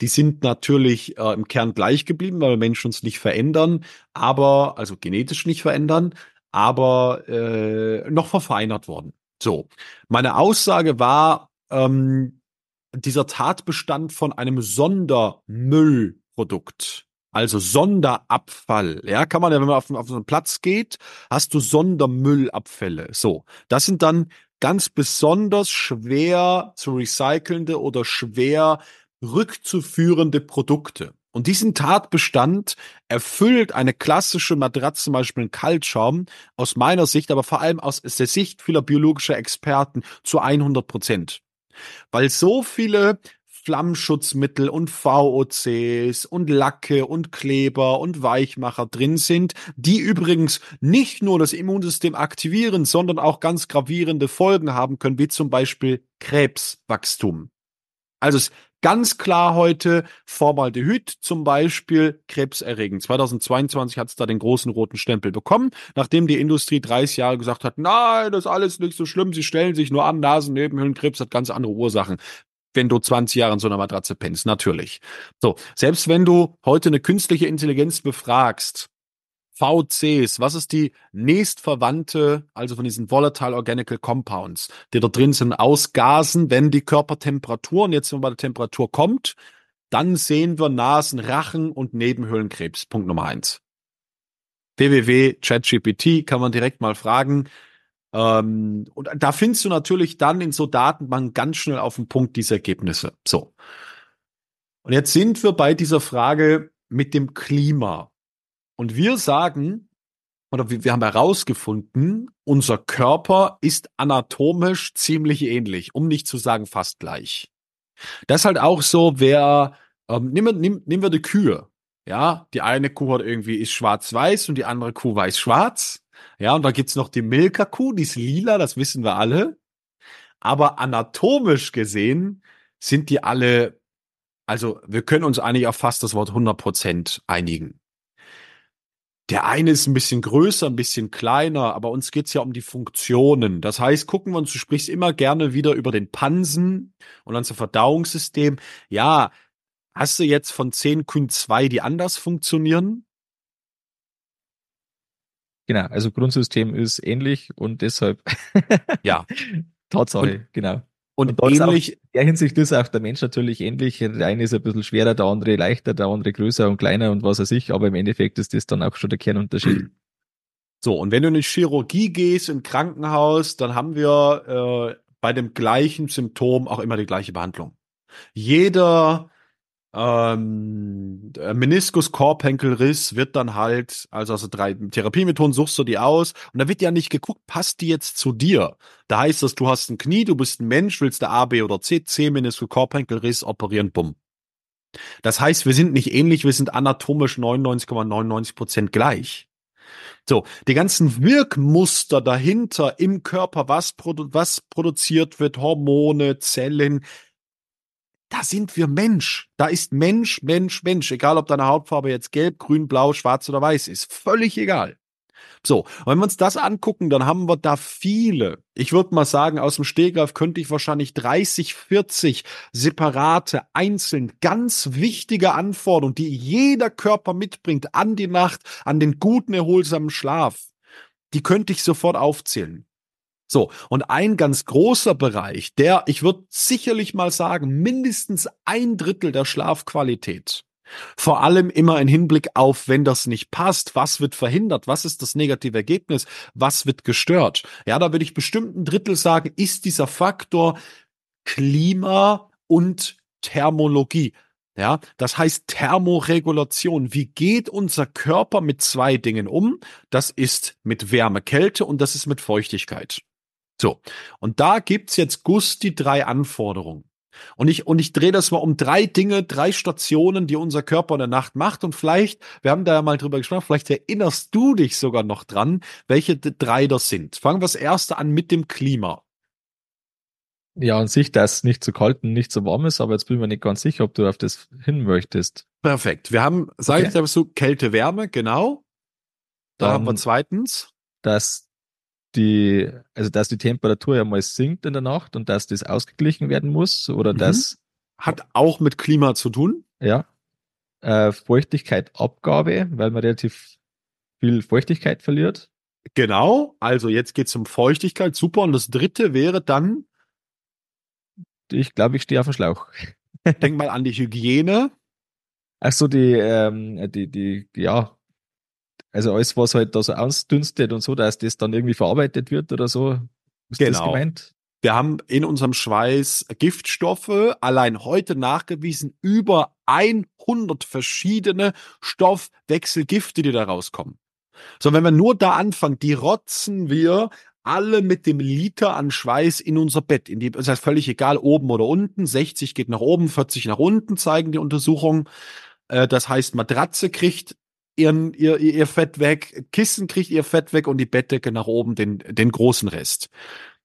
Die sind natürlich äh, im Kern gleich geblieben, weil Menschen uns nicht verändern, aber, also genetisch nicht verändern, aber äh, noch verfeinert worden. So, meine Aussage war, ähm, dieser Tatbestand von einem Sondermüllprodukt, also Sonderabfall, ja, kann man ja, wenn man auf, auf so einen Platz geht, hast du Sondermüllabfälle. So, das sind dann ganz besonders schwer zu recycelnde oder schwer rückzuführende Produkte. Und diesen Tatbestand erfüllt eine klassische Matratze, zum Beispiel ein Kaltschaum, aus meiner Sicht, aber vor allem aus der Sicht vieler biologischer Experten zu 100 Prozent. Weil so viele Flammschutzmittel und VOCs und Lacke und Kleber und Weichmacher drin sind, die übrigens nicht nur das Immunsystem aktivieren, sondern auch ganz gravierende Folgen haben können, wie zum Beispiel Krebswachstum. Also es Ganz klar heute Formaldehyd zum Beispiel krebserregend. 2022 hat es da den großen roten Stempel bekommen, nachdem die Industrie 30 Jahre gesagt hat, nein, das ist alles nicht so schlimm, sie stellen sich nur an, Nasennebenhöhlenkrebs hat ganz andere Ursachen wenn du 20 Jahre in so einer Matratze pennst, natürlich. So, selbst wenn du heute eine künstliche Intelligenz befragst, VCs, was ist die nächstverwandte, also von diesen Volatile Organical Compounds, die da drin sind, aus Gasen, wenn die Körpertemperatur, und jetzt wenn mal die Temperatur kommt, dann sehen wir Nasen, Rachen und Nebenhöhlenkrebs. Punkt Nummer eins. www.chatgpt kann man direkt mal fragen. Ähm, und da findest du natürlich dann in so Datenbanken ganz schnell auf den Punkt diese Ergebnisse. So. Und jetzt sind wir bei dieser Frage mit dem Klima. Und wir sagen, oder wir, haben herausgefunden, unser Körper ist anatomisch ziemlich ähnlich, um nicht zu sagen fast gleich. Das ist halt auch so, wer, ähm, nehmen, wir, nehmen, nehmen wir die Kühe. Ja, die eine Kuh hat irgendwie ist schwarz-weiß und die andere Kuh weiß-schwarz. Ja, und da gibt's noch die Milka-Kuh, die ist lila, das wissen wir alle. Aber anatomisch gesehen sind die alle, also wir können uns eigentlich auf fast das Wort 100% einigen. Der eine ist ein bisschen größer, ein bisschen kleiner, aber uns geht's ja um die Funktionen. Das heißt, gucken wir uns, du sprichst immer gerne wieder über den Pansen und unser Verdauungssystem. Ja, hast du jetzt von zehn Kühen zwei, die anders funktionieren? Genau, also Grundsystem ist ähnlich und deshalb. ja. Tatsache, und, genau. Und, und ähnlich. in der Hinsicht ist auch der Mensch natürlich ähnlich. Der eine ist ein bisschen schwerer, der andere leichter, der andere größer und kleiner und was weiß ich, aber im Endeffekt ist das dann auch schon der Kernunterschied. So, und wenn du in die Chirurgie gehst, im Krankenhaus, dann haben wir äh, bei dem gleichen Symptom auch immer die gleiche Behandlung. Jeder ähm, Meniskus, Korpenkelriss wird dann halt, also, also drei Therapiemethoden suchst du die aus und da wird ja nicht geguckt, passt die jetzt zu dir? Da heißt das, du hast ein Knie, du bist ein Mensch, willst du A, B oder C, C, Meniskus, Korpenkelriss, operieren, bumm. Das heißt, wir sind nicht ähnlich, wir sind anatomisch 99,99 Prozent gleich. So, die ganzen Wirkmuster dahinter im Körper, was, produ was produziert wird, Hormone, Zellen, da sind wir Mensch. Da ist Mensch, Mensch, Mensch. Egal, ob deine Hautfarbe jetzt gelb, grün, blau, schwarz oder weiß ist. Völlig egal. So, wenn wir uns das angucken, dann haben wir da viele. Ich würde mal sagen, aus dem Stegreif könnte ich wahrscheinlich 30, 40 separate, einzeln ganz wichtige Anforderungen, die jeder Körper mitbringt an die Nacht, an den guten, erholsamen Schlaf. Die könnte ich sofort aufzählen. So, und ein ganz großer Bereich, der, ich würde sicherlich mal sagen, mindestens ein Drittel der Schlafqualität. Vor allem immer in Hinblick auf, wenn das nicht passt, was wird verhindert, was ist das negative Ergebnis, was wird gestört. Ja, da würde ich bestimmt ein Drittel sagen, ist dieser Faktor Klima und Thermologie. Ja, das heißt Thermoregulation. Wie geht unser Körper mit zwei Dingen um? Das ist mit Wärme, Kälte und das ist mit Feuchtigkeit. So, und da gibt's jetzt Gusti drei Anforderungen. Und ich, und ich drehe das mal um drei Dinge, drei Stationen, die unser Körper in der Nacht macht. Und vielleicht, wir haben da ja mal drüber gesprochen, vielleicht erinnerst du dich sogar noch dran, welche drei das sind. Fangen wir das erste an mit dem Klima. Ja, an sich, dass es nicht zu kalt und nicht zu warm ist, aber jetzt bin ich mir nicht ganz sicher, ob du auf das hin möchtest. Perfekt. Wir haben, sage okay. ich dir so, Kälte, Wärme, genau. Da Dann, haben wir zweitens. Dass die, also dass die Temperatur ja mal sinkt in der Nacht und dass das ausgeglichen werden muss oder mhm. das. Hat auch mit Klima zu tun. Ja. Äh, Feuchtigkeitabgabe, weil man relativ viel Feuchtigkeit verliert. Genau, also jetzt geht es um Feuchtigkeit, super. Und das dritte wäre dann. Ich glaube, ich stehe auf dem Schlauch. Denk mal an die Hygiene. Ach so, die, ähm, die, die, ja, also alles, was halt da so ausdünstet und so, dass das dann irgendwie verarbeitet wird oder so. Ist genau. das gemeint? Wir haben in unserem Schweiß Giftstoffe, allein heute nachgewiesen, über 100 verschiedene Stoffwechselgifte, die da rauskommen. So, wenn wir nur da anfangen, die rotzen wir alle mit dem Liter an Schweiß in unser Bett. In die, das heißt völlig egal, oben oder unten. 60 geht nach oben, 40 nach unten, zeigen die Untersuchungen. Äh, das heißt, Matratze kriegt ihren, ihr, ihr Fett weg, Kissen kriegt ihr Fett weg und die Bettdecke nach oben den, den großen Rest.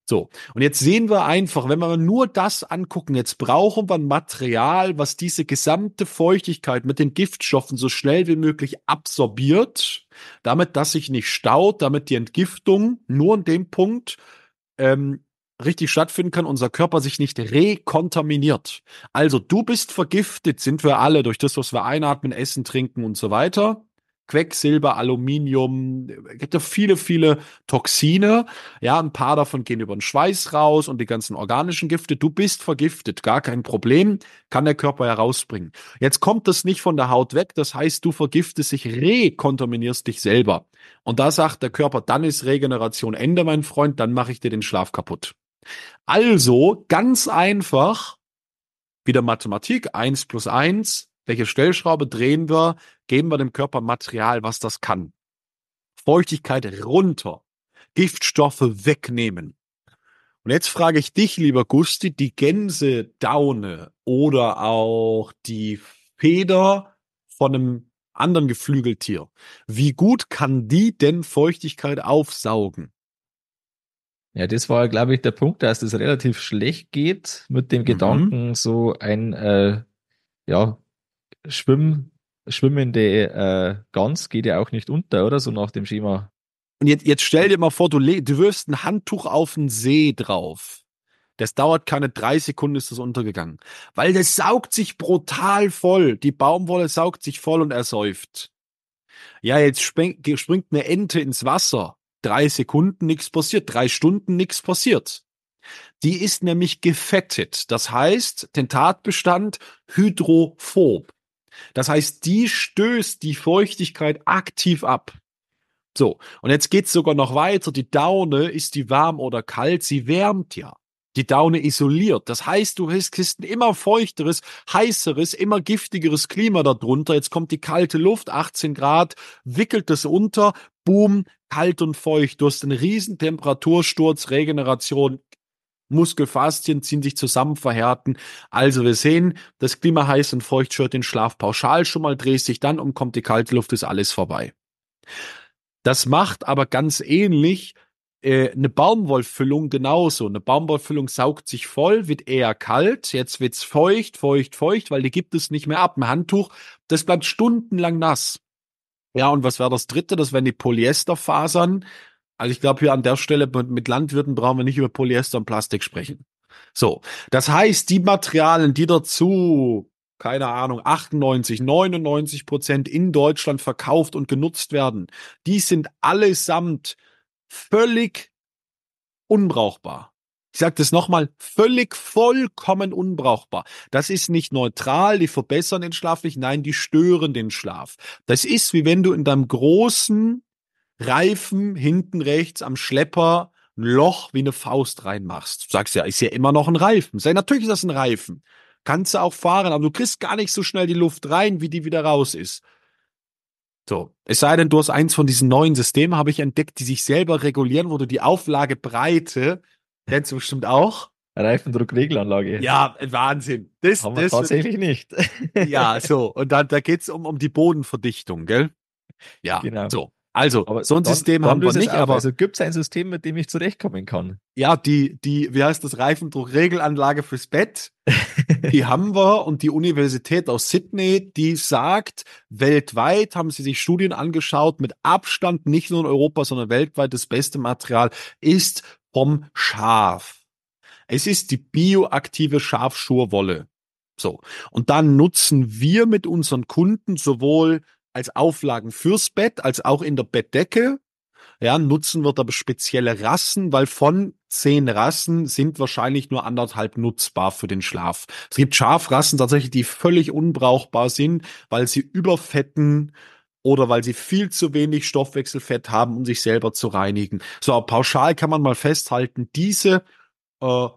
So, und jetzt sehen wir einfach, wenn wir nur das angucken, jetzt brauchen wir ein Material, was diese gesamte Feuchtigkeit mit den Giftstoffen so schnell wie möglich absorbiert, damit das sich nicht staut, damit die Entgiftung nur an dem Punkt ähm, richtig stattfinden kann, unser Körper sich nicht rekontaminiert. Also du bist vergiftet, sind wir alle durch das, was wir einatmen, essen, trinken und so weiter. Quecksilber, Aluminium, gibt ja viele, viele Toxine. Ja, ein paar davon gehen über den Schweiß raus und die ganzen organischen Gifte. Du bist vergiftet, gar kein Problem, kann der Körper herausbringen. Jetzt kommt das nicht von der Haut weg, das heißt, du vergiftest dich, rekontaminierst dich selber. Und da sagt der Körper, dann ist Regeneration Ende, mein Freund, dann mache ich dir den Schlaf kaputt. Also, ganz einfach, wieder Mathematik, eins plus eins welche Stellschraube drehen wir, geben wir dem Körper Material, was das kann. Feuchtigkeit runter, Giftstoffe wegnehmen. Und jetzt frage ich dich, lieber Gusti, die Gänsedaune oder auch die Feder von einem anderen Geflügeltier. Wie gut kann die denn Feuchtigkeit aufsaugen? Ja, das war, glaube ich, der Punkt, dass es relativ schlecht geht mit dem mhm. Gedanken, so ein äh, ja, Schwimm, schwimmende äh, Gans geht ja auch nicht unter, oder? So nach dem Schema. Und jetzt, jetzt stell dir mal vor, du, du wirfst ein Handtuch auf den See drauf. Das dauert keine drei Sekunden, ist das untergegangen. Weil das saugt sich brutal voll. Die Baumwolle saugt sich voll und ersäuft. Ja, jetzt springt, springt eine Ente ins Wasser. Drei Sekunden nichts passiert, drei Stunden nichts passiert. Die ist nämlich gefettet. Das heißt, den Tatbestand hydrophob. Das heißt, die stößt die Feuchtigkeit aktiv ab. So, und jetzt geht's sogar noch weiter. Die Daune, ist die warm oder kalt? Sie wärmt ja. Die Daune isoliert. Das heißt, du hast ein immer feuchteres, heißeres, immer giftigeres Klima darunter. Jetzt kommt die kalte Luft, 18 Grad, wickelt es unter, boom, kalt und feucht. Du hast einen riesen Temperatursturz, Regeneration, Muskelfaszien ziehen sich zusammen, verhärten. Also wir sehen, das Klima heiß und feucht schört den Schlaf pauschal schon mal, drehst dich dann um, kommt die kalte Luft, ist alles vorbei. Das macht aber ganz ähnlich äh, eine Baumwollfüllung genauso. Eine Baumwollfüllung saugt sich voll, wird eher kalt, jetzt wird's feucht, feucht, feucht, weil die gibt es nicht mehr ab. Ein Handtuch, das bleibt stundenlang nass. Ja, und was wäre das dritte? Das wären die Polyesterfasern. Also ich glaube, hier an der Stelle mit Landwirten brauchen wir nicht über Polyester und Plastik sprechen. So, das heißt, die Materialien, die dazu, keine Ahnung, 98, 99 Prozent in Deutschland verkauft und genutzt werden, die sind allesamt völlig unbrauchbar. Ich sage das nochmal, völlig vollkommen unbrauchbar. Das ist nicht neutral, die verbessern den Schlaf nicht, nein, die stören den Schlaf. Das ist wie wenn du in deinem großen Reifen hinten rechts am Schlepper ein Loch wie eine Faust reinmachst. Du sagst ja, ist ja immer noch ein Reifen. Sei natürlich ist das ein Reifen. Kannst du auch fahren, aber du kriegst gar nicht so schnell die Luft rein, wie die wieder raus ist. So, es sei denn, du hast eins von diesen neuen Systemen, habe ich entdeckt, die sich selber regulieren, wo du die Auflagebreite, kennst du bestimmt auch, Reifendruckregelanlage. Ja, Wahnsinn. Das, Haben wir das tatsächlich nicht. Ja, so. Und dann, da geht's um, um die Bodenverdichtung, gell? Ja, Genau. so. Also, Aber so ein dann- System dann haben wir nicht, auf. aber Also gibt es ein System, mit dem ich zurechtkommen kann. ja, die, die, wie heißt das, Reifendruckregelanlage fürs Bett, die haben wir und die Universität aus Sydney, die sagt, weltweit haben sie sich Studien angeschaut, mit Abstand, nicht nur in Europa, sondern weltweit das beste Material ist vom Schaf. Es ist die bioaktive Schafschurwolle. So. Und dann nutzen wir mit unseren Kunden sowohl als Auflagen fürs Bett als auch in der Bettdecke ja, nutzen wir da spezielle Rassen, weil von zehn Rassen sind wahrscheinlich nur anderthalb nutzbar für den Schlaf. Es gibt Schafrassen tatsächlich, die völlig unbrauchbar sind, weil sie überfetten oder weil sie viel zu wenig Stoffwechselfett haben, um sich selber zu reinigen. So, aber pauschal kann man mal festhalten, diese äh,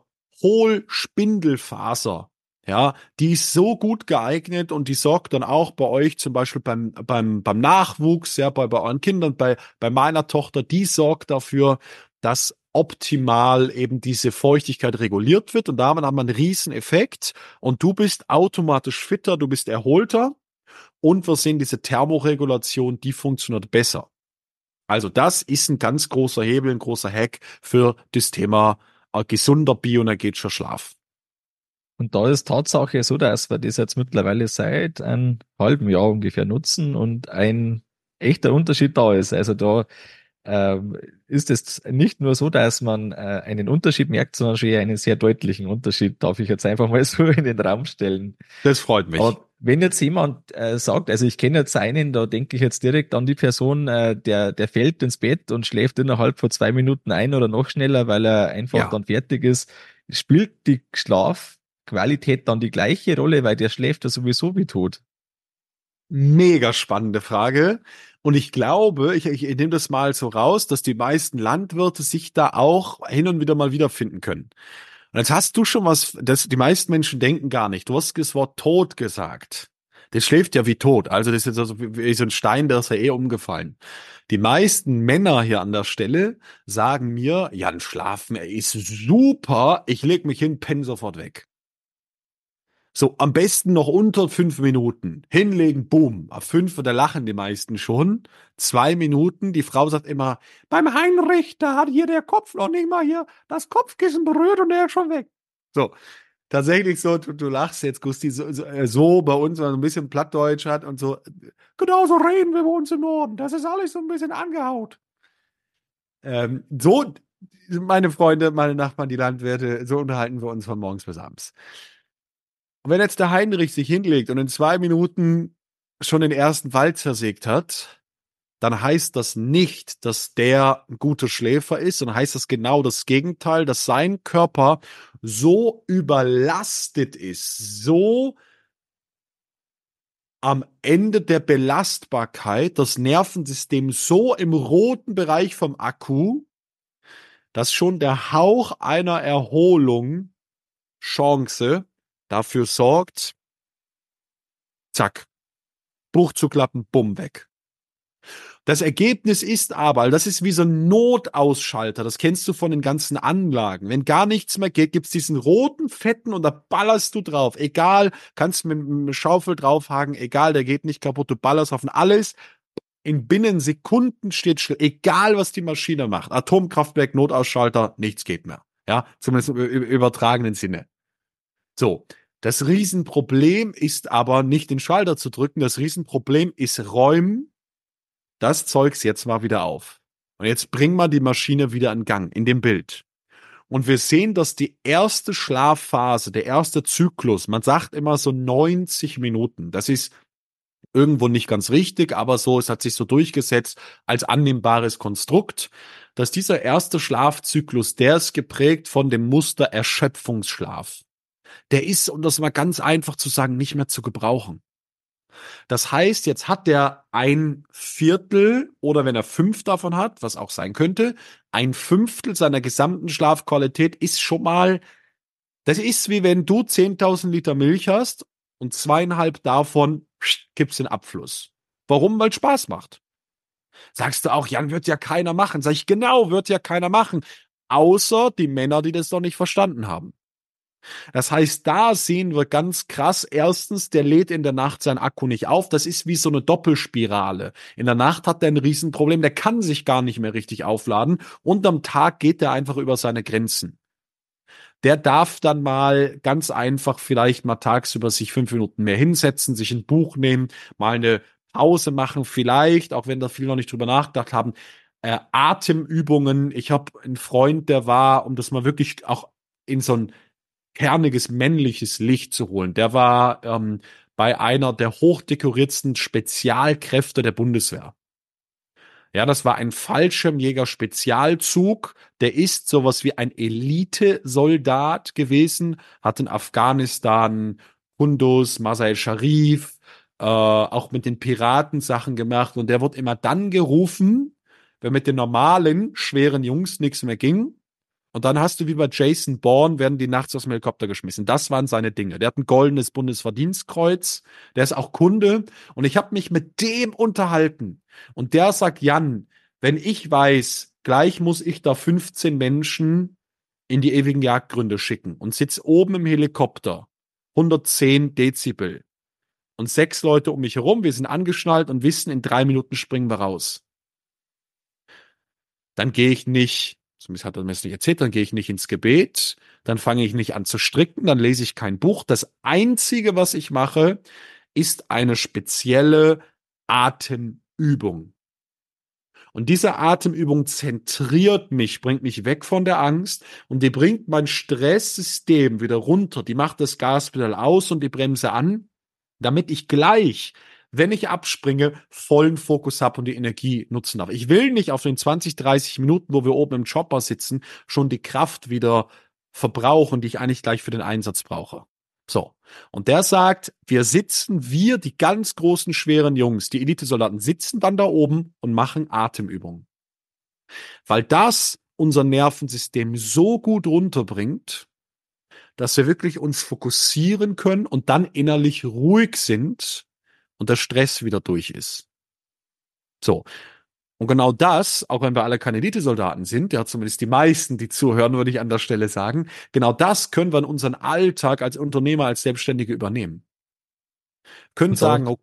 Hohlspindelfaser, ja, die ist so gut geeignet und die sorgt dann auch bei euch zum Beispiel beim, beim, beim Nachwuchs, ja, bei, bei euren Kindern, bei, bei meiner Tochter, die sorgt dafür, dass optimal eben diese Feuchtigkeit reguliert wird und damit haben wir einen riesen Effekt und du bist automatisch fitter, du bist erholter und wir sehen diese Thermoregulation, die funktioniert besser. Also das ist ein ganz großer Hebel, ein großer Hack für das Thema äh, gesunder bioenergetischer Schlaf. Und da ist Tatsache so, dass wir das jetzt mittlerweile seit einem halben Jahr ungefähr nutzen und ein echter Unterschied da ist. Also da ähm, ist es nicht nur so, dass man äh, einen Unterschied merkt, sondern schon eher einen sehr deutlichen Unterschied, darf ich jetzt einfach mal so in den Raum stellen. Das freut mich. Aber wenn jetzt jemand äh, sagt, also ich kenne jetzt einen, da denke ich jetzt direkt an die Person, äh, der, der fällt ins Bett und schläft innerhalb von zwei Minuten ein oder noch schneller, weil er einfach Ja. dann fertig ist. Spielt die Schlafqualität dann die gleiche Rolle, weil der schläft ja sowieso wie tot? Mega spannende Frage. Und ich glaube, ich, ich, nehme das mal so raus, dass die meisten Landwirte sich da auch hin und wieder mal wiederfinden können. Und jetzt hast du schon was, das, die meisten Menschen denken gar nicht. Du hast das Wort tot gesagt. Der schläft ja wie tot. Also das ist jetzt also wie so ein Stein, der ist ja eh umgefallen. Die meisten Männer hier an der Stelle sagen mir, Jan, schlafen er ist super. Ich leg mich hin, penne sofort weg. So, am besten noch unter fünf Minuten. Hinlegen, boom. Ab fünf, da lachen die meisten schon. Zwei Minuten. Die Frau sagt immer, beim Heinrich, da hat hier der Kopf noch nicht mal hier das Kopfkissen berührt und der ist schon weg. So. Tatsächlich so, du, du lachst jetzt, Gusti, so, so, äh, so bei uns, wenn man ein bisschen Plattdeutsch hat und so. Genauso reden wir bei uns im Norden. Das ist alles so ein bisschen angehaut. Ähm, so, meine Freunde, meine Nachbarn, die Landwirte, so unterhalten wir uns von morgens bis abends. Und wenn jetzt der Heinrich sich hinlegt und in zwei Minuten schon den ersten Wald zersägt hat, dann heißt das nicht, dass der ein guter Schläfer ist, sondern heißt das genau das Gegenteil, dass sein Körper so überlastet ist, so am Ende der Belastbarkeit, das Nervensystem so im roten Bereich vom Akku, dass schon der Hauch einer Erholung Chance dafür sorgt, zack, Buch zu klappen, bumm, weg. Das Ergebnis ist aber, das ist wie so ein Notausschalter, das kennst du von den ganzen Anlagen. Wenn gar nichts mehr geht, gibt's diesen roten Fetten und da ballerst du drauf. Egal, kannst mit einem Schaufel draufhaken, egal, der geht nicht kaputt, du ballerst auf alles. In binnen Sekunden steht still, egal was die Maschine macht. Atomkraftwerk, Notausschalter, nichts geht mehr. Ja, zumindest im übertragenen Sinne. So, das Riesenproblem ist aber nicht den Schalter zu drücken, das Riesenproblem ist räumen das Zeugs jetzt mal wieder auf. Und jetzt bringen wir die Maschine wieder in Gang, in dem Bild. Und wir sehen, dass die erste Schlafphase, der erste Zyklus, man sagt immer so 90 Minuten. Das ist irgendwo nicht ganz richtig, aber so, es hat sich so durchgesetzt als annehmbares Konstrukt, dass dieser erste Schlafzyklus, der ist geprägt von dem Muster Erschöpfungsschlaf. Der ist, um das mal ganz einfach zu sagen, nicht mehr zu gebrauchen. Das heißt, jetzt hat der ein Viertel oder wenn er fünf davon hat, was auch sein könnte, ein Fünftel seiner gesamten Schlafqualität ist schon mal, das ist wie wenn du 10.000 Liter Milch hast und zweieinhalb davon gibt's den Abfluss. Warum? Weil Spaß macht. Sagst du auch, Jan, wird ja keiner machen. Sag ich, genau, wird ja keiner machen. Außer die Männer, die das noch nicht verstanden haben. Das heißt, da sehen wir ganz krass, erstens, der lädt in der Nacht sein Akku nicht auf. Das ist wie so eine Doppelspirale. In der Nacht hat er ein Riesenproblem, der kann sich gar nicht mehr richtig aufladen und am Tag geht er einfach über seine Grenzen. Der darf dann mal ganz einfach vielleicht mal tagsüber sich fünf Minuten mehr hinsetzen, sich ein Buch nehmen, mal eine Pause machen, vielleicht, auch wenn da viele noch nicht drüber nachgedacht haben, äh, Atemübungen. Ich habe einen Freund, der war, um das mal wirklich auch in so ein kerniges männliches Licht zu holen. Der war ähm, bei einer der hochdekoriertsten Spezialkräfte der Bundeswehr. Ja, das war ein Fallschirmjäger-Spezialzug. Der ist sowas wie ein Elite-Soldat gewesen, hat in Afghanistan Kunduz, Masai Sharif, äh, auch mit den Piraten Sachen gemacht. Und der wird immer dann gerufen, wenn mit den normalen, schweren Jungs nichts mehr ging. Und dann hast du wie bei Jason Bourne, werden die nachts aus dem Helikopter geschmissen. Das waren seine Dinge. Der hat ein goldenes Bundesverdienstkreuz. Der ist auch Kunde. Und ich habe mich mit dem unterhalten. Und der sagt, Jan, wenn ich weiß, gleich muss ich da 15 Menschen in die ewigen Jagdgründe schicken und sitz oben im Helikopter, 110 Dezibel und sechs Leute um mich herum, wir sind angeschnallt und wissen, in drei Minuten springen wir raus. Dann gehe ich nicht zumindest hat er mir das nicht erzählt, dann gehe ich nicht ins Gebet, dann fange ich nicht an zu stricken, dann lese ich kein Buch. Das Einzige, was ich mache, ist eine spezielle Atemübung. Und diese Atemübung zentriert mich, bringt mich weg von der Angst und die bringt mein Stresssystem wieder runter. Die macht das Gaspedal aus und die Bremse an, damit ich gleich wenn ich abspringe, vollen Fokus habe und die Energie nutzen darf. Ich will nicht auf den 20, 30 Minuten, wo wir oben im Chopper sitzen, schon die Kraft wieder verbrauchen, die ich eigentlich gleich für den Einsatz brauche. So. Und der sagt, wir sitzen, wir, die ganz großen, schweren Jungs, die Elitesoldaten, sitzen dann da oben und machen Atemübungen. Weil das unser Nervensystem so gut runterbringt, dass wir wirklich uns fokussieren können und dann innerlich ruhig sind und der Stress wieder durch ist. So. Und genau das, auch wenn wir alle keine Elitesoldaten sind, ja zumindest die meisten, die zuhören, würde ich an der Stelle sagen, genau das können wir in unseren Alltag als Unternehmer, als Selbstständige übernehmen. Können sagen, okay,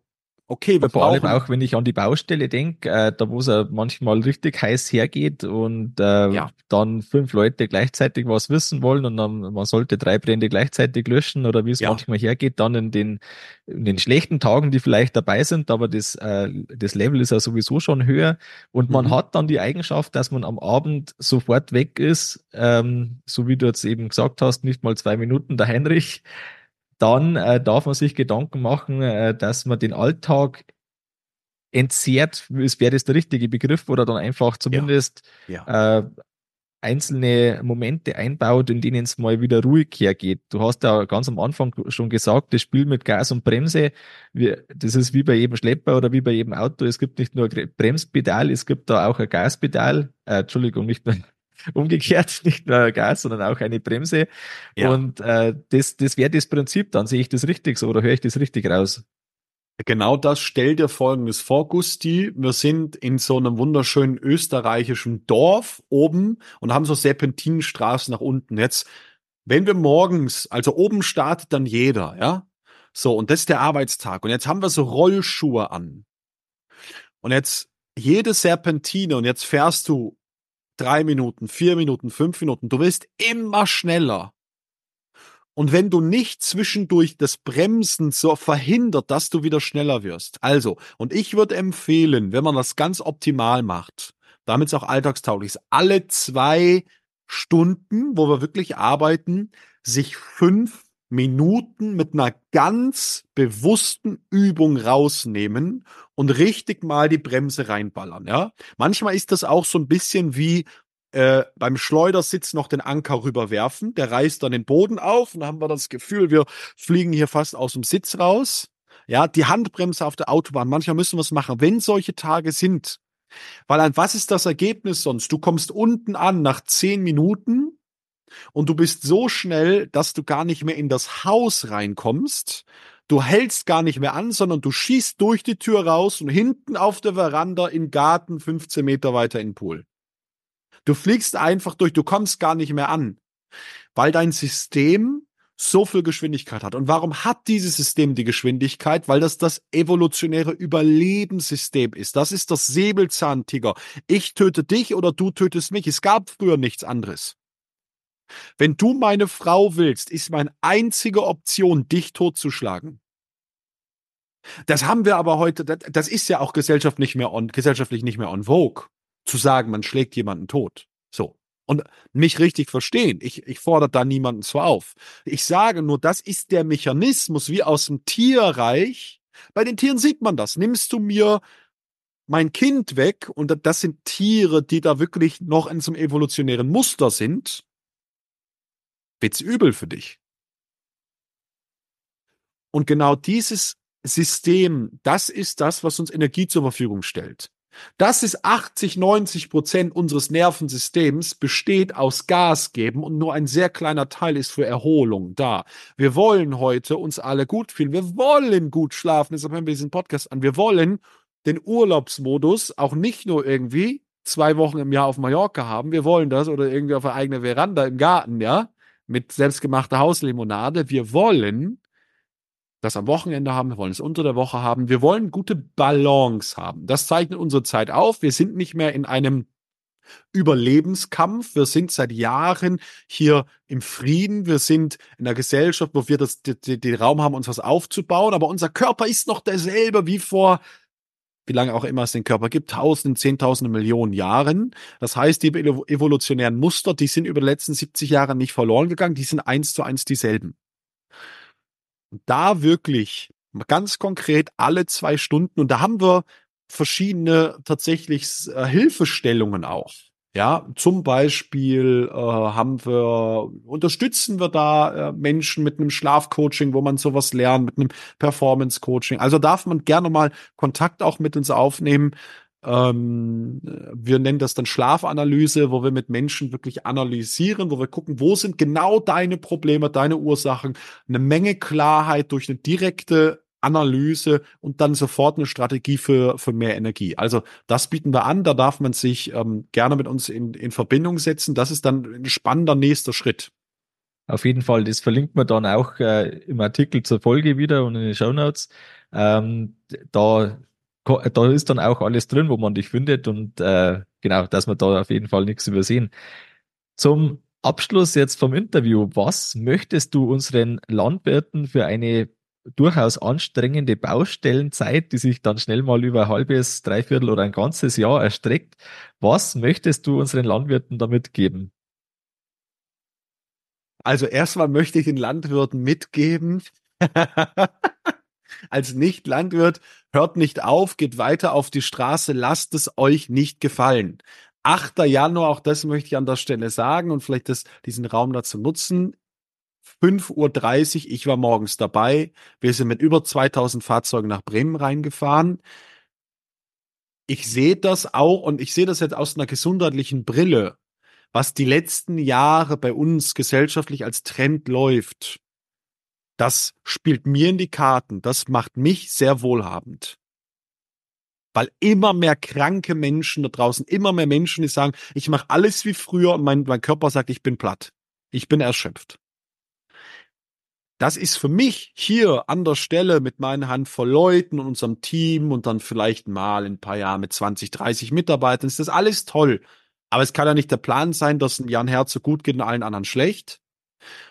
wir Vor allem auch, wenn ich an die Baustelle denke, äh, da wo es ja manchmal richtig heiß hergeht und äh, ja. dann fünf Leute gleichzeitig was wissen wollen und dann man sollte drei Brände gleichzeitig löschen oder wie es ja. manchmal hergeht, dann in den, in den schlechten Tagen, die vielleicht dabei sind, aber das, äh, das Level ist ja sowieso schon höher und man mhm. hat dann die Eigenschaft, dass man am Abend sofort weg ist, ähm, so wie du jetzt eben gesagt hast, nicht mal zwei Minuten der Heinrich, dann äh, darf man sich Gedanken machen, äh, dass man den Alltag entzehrt, wäre das der richtige Begriff, oder dann einfach zumindest ja. Ja. Äh, einzelne Momente einbaut, in denen es mal wieder ruhig hergeht. Du hast ja ganz am Anfang schon gesagt, das Spiel mit Gas und Bremse, das ist wie bei jedem Schlepper oder wie bei jedem Auto. Es gibt nicht nur ein Bremspedal, es gibt da auch ein Gaspedal. Äh, Entschuldigung, nicht nur umgekehrt, nicht nur Gas, sondern auch eine Bremse. Ja. Und äh, das, das wäre das Prinzip, dann sehe ich das richtig so oder höre ich das richtig raus? Genau das stellt dir folgendes vor, Gusti. Wir sind in so einem wunderschönen österreichischen Dorf oben und haben so Serpentinenstraßen nach unten. Jetzt, wenn wir morgens, also oben startet dann jeder, ja? So, und das ist der Arbeitstag. Und jetzt haben wir so Rollschuhe an. Und jetzt jede Serpentine und jetzt fährst du drei Minuten, vier Minuten, fünf Minuten. Du wirst immer schneller. Und wenn du nicht zwischendurch das Bremsen so verhindert, dass du wieder schneller wirst. Also, und ich würde empfehlen, wenn man das ganz optimal macht, damit es auch alltagstauglich ist, alle zwei Stunden, wo wir wirklich arbeiten, sich fünf Minuten mit einer ganz bewussten Übung rausnehmen und richtig mal die Bremse reinballern, ja. Manchmal ist das auch so ein bisschen wie äh, beim Schleudersitz noch den Anker rüberwerfen. Der reißt dann den Boden auf und dann haben wir das Gefühl, wir fliegen hier fast aus dem Sitz raus. Ja, die Handbremse auf der Autobahn. Manchmal müssen wir es machen, wenn solche Tage sind. Weil an was ist das Ergebnis sonst? Du kommst unten an nach zehn Minuten und du bist so schnell, dass du gar nicht mehr in das Haus reinkommst. Du hältst gar nicht mehr an, sondern du schießt durch die Tür raus und hinten auf der Veranda im Garten 15 Meter weiter in den Pool. Du fliegst einfach durch, du kommst gar nicht mehr an, weil dein System so viel Geschwindigkeit hat. Und warum hat dieses System die Geschwindigkeit? Weil das das evolutionäre Überlebenssystem ist. Das ist das Säbelzahntiger. Ich töte dich oder du tötest mich. Es gab früher nichts anderes. Wenn du meine Frau willst, ist meine einzige Option, dich totzuschlagen. Das haben wir aber heute, das ist ja auch gesellschaftlich nicht mehr on, gesellschaftlich nicht mehr on vogue, zu sagen, man schlägt jemanden tot. So. Und mich richtig verstehen. Ich, ich fordere da niemanden zu auf. Ich sage nur, das ist der Mechanismus wie aus dem Tierreich. Bei den Tieren sieht man das. Nimmst du mir mein Kind weg und das sind Tiere, die da wirklich noch in so einem evolutionären Muster sind, wird's übel für dich. Und genau dieses System, das ist das, was uns Energie zur Verfügung stellt. Das ist 80, 90 Prozent unseres Nervensystems besteht aus Gas geben und nur ein sehr kleiner Teil ist für Erholung da. Wir wollen heute uns alle gut fühlen. Wir wollen gut schlafen. Deshalb hören wir diesen Podcast an. Wir wollen den Urlaubsmodus auch nicht nur irgendwie zwei Wochen im Jahr auf Mallorca haben. Wir wollen das oder irgendwie auf der eigenen Veranda im Garten, ja, mit selbstgemachter Hauslimonade. Wir wollen das am Wochenende haben, wir wollen es unter der Woche haben. Wir wollen gute Balance haben. Das zeichnet unsere Zeit auf. Wir sind nicht mehr in einem Überlebenskampf. Wir sind seit Jahren hier im Frieden. Wir sind in einer Gesellschaft, wo wir das, den Raum haben, uns was aufzubauen. Aber unser Körper ist noch derselbe wie vor, wie lange auch immer es den Körper gibt, tausende, zehntausende Millionen Jahren. Das heißt, die evolutionären Muster, die sind über die letzten 70 Jahre nicht verloren gegangen. Die sind eins zu eins dieselben da wirklich ganz konkret alle zwei Stunden, und da haben wir verschiedene tatsächlich äh, Hilfestellungen auch. Ja, zum Beispiel äh, haben wir, unterstützen wir da äh, Menschen mit einem Schlafcoaching, wo man sowas lernt, mit einem Performance-Coaching. Also darf man gerne mal Kontakt auch mit uns aufnehmen. Ähm, wir nennen das dann Schlafanalyse, wo wir mit Menschen wirklich analysieren, wo wir gucken, wo sind genau deine Probleme, deine Ursachen, eine Menge Klarheit durch eine direkte Analyse und dann sofort eine Strategie für, für mehr Energie. Also das bieten wir an, da darf man sich ähm, gerne mit uns in, in Verbindung setzen. Das ist dann ein spannender nächster Schritt. Auf jeden Fall, das verlinkt man dann auch äh, im Artikel zur Folge wieder und in den Show Notes. Ähm, da da ist dann auch alles drin, wo man dich findet und äh, genau, dass wir da auf jeden Fall nichts übersehen. Zum Abschluss jetzt vom Interview, was möchtest du unseren Landwirten für eine durchaus anstrengende Baustellenzeit, die sich dann schnell mal über ein halbes, dreiviertel oder ein ganzes Jahr erstreckt, was möchtest du unseren Landwirten damit geben? Also erstmal möchte ich den Landwirten mitgeben, als Nicht-Landwirt, hört nicht auf, geht weiter auf die Straße, lasst es euch nicht gefallen. 8. Januar, auch das möchte ich an der Stelle sagen und vielleicht das, diesen Raum dazu nutzen. 5.30 Uhr, ich war morgens dabei. Wir sind mit über 2000 Fahrzeugen nach Bremen reingefahren. Ich sehe das auch und ich sehe das jetzt aus einer gesundheitlichen Brille, was die letzten Jahre bei uns gesellschaftlich als Trend läuft das spielt mir in die Karten. Das macht mich sehr wohlhabend. Weil immer mehr kranke Menschen da draußen, immer mehr Menschen, die sagen, ich mache alles wie früher und mein, mein Körper sagt, ich bin platt. Ich bin erschöpft. Das ist für mich hier an der Stelle mit meinen Handvoll Leuten und unserem Team und dann vielleicht mal in ein paar Jahren mit 20, 30 Mitarbeitern, ist das alles toll. Aber es kann ja nicht der Plan sein, dass ein Jan Herz so gut geht und allen anderen schlecht,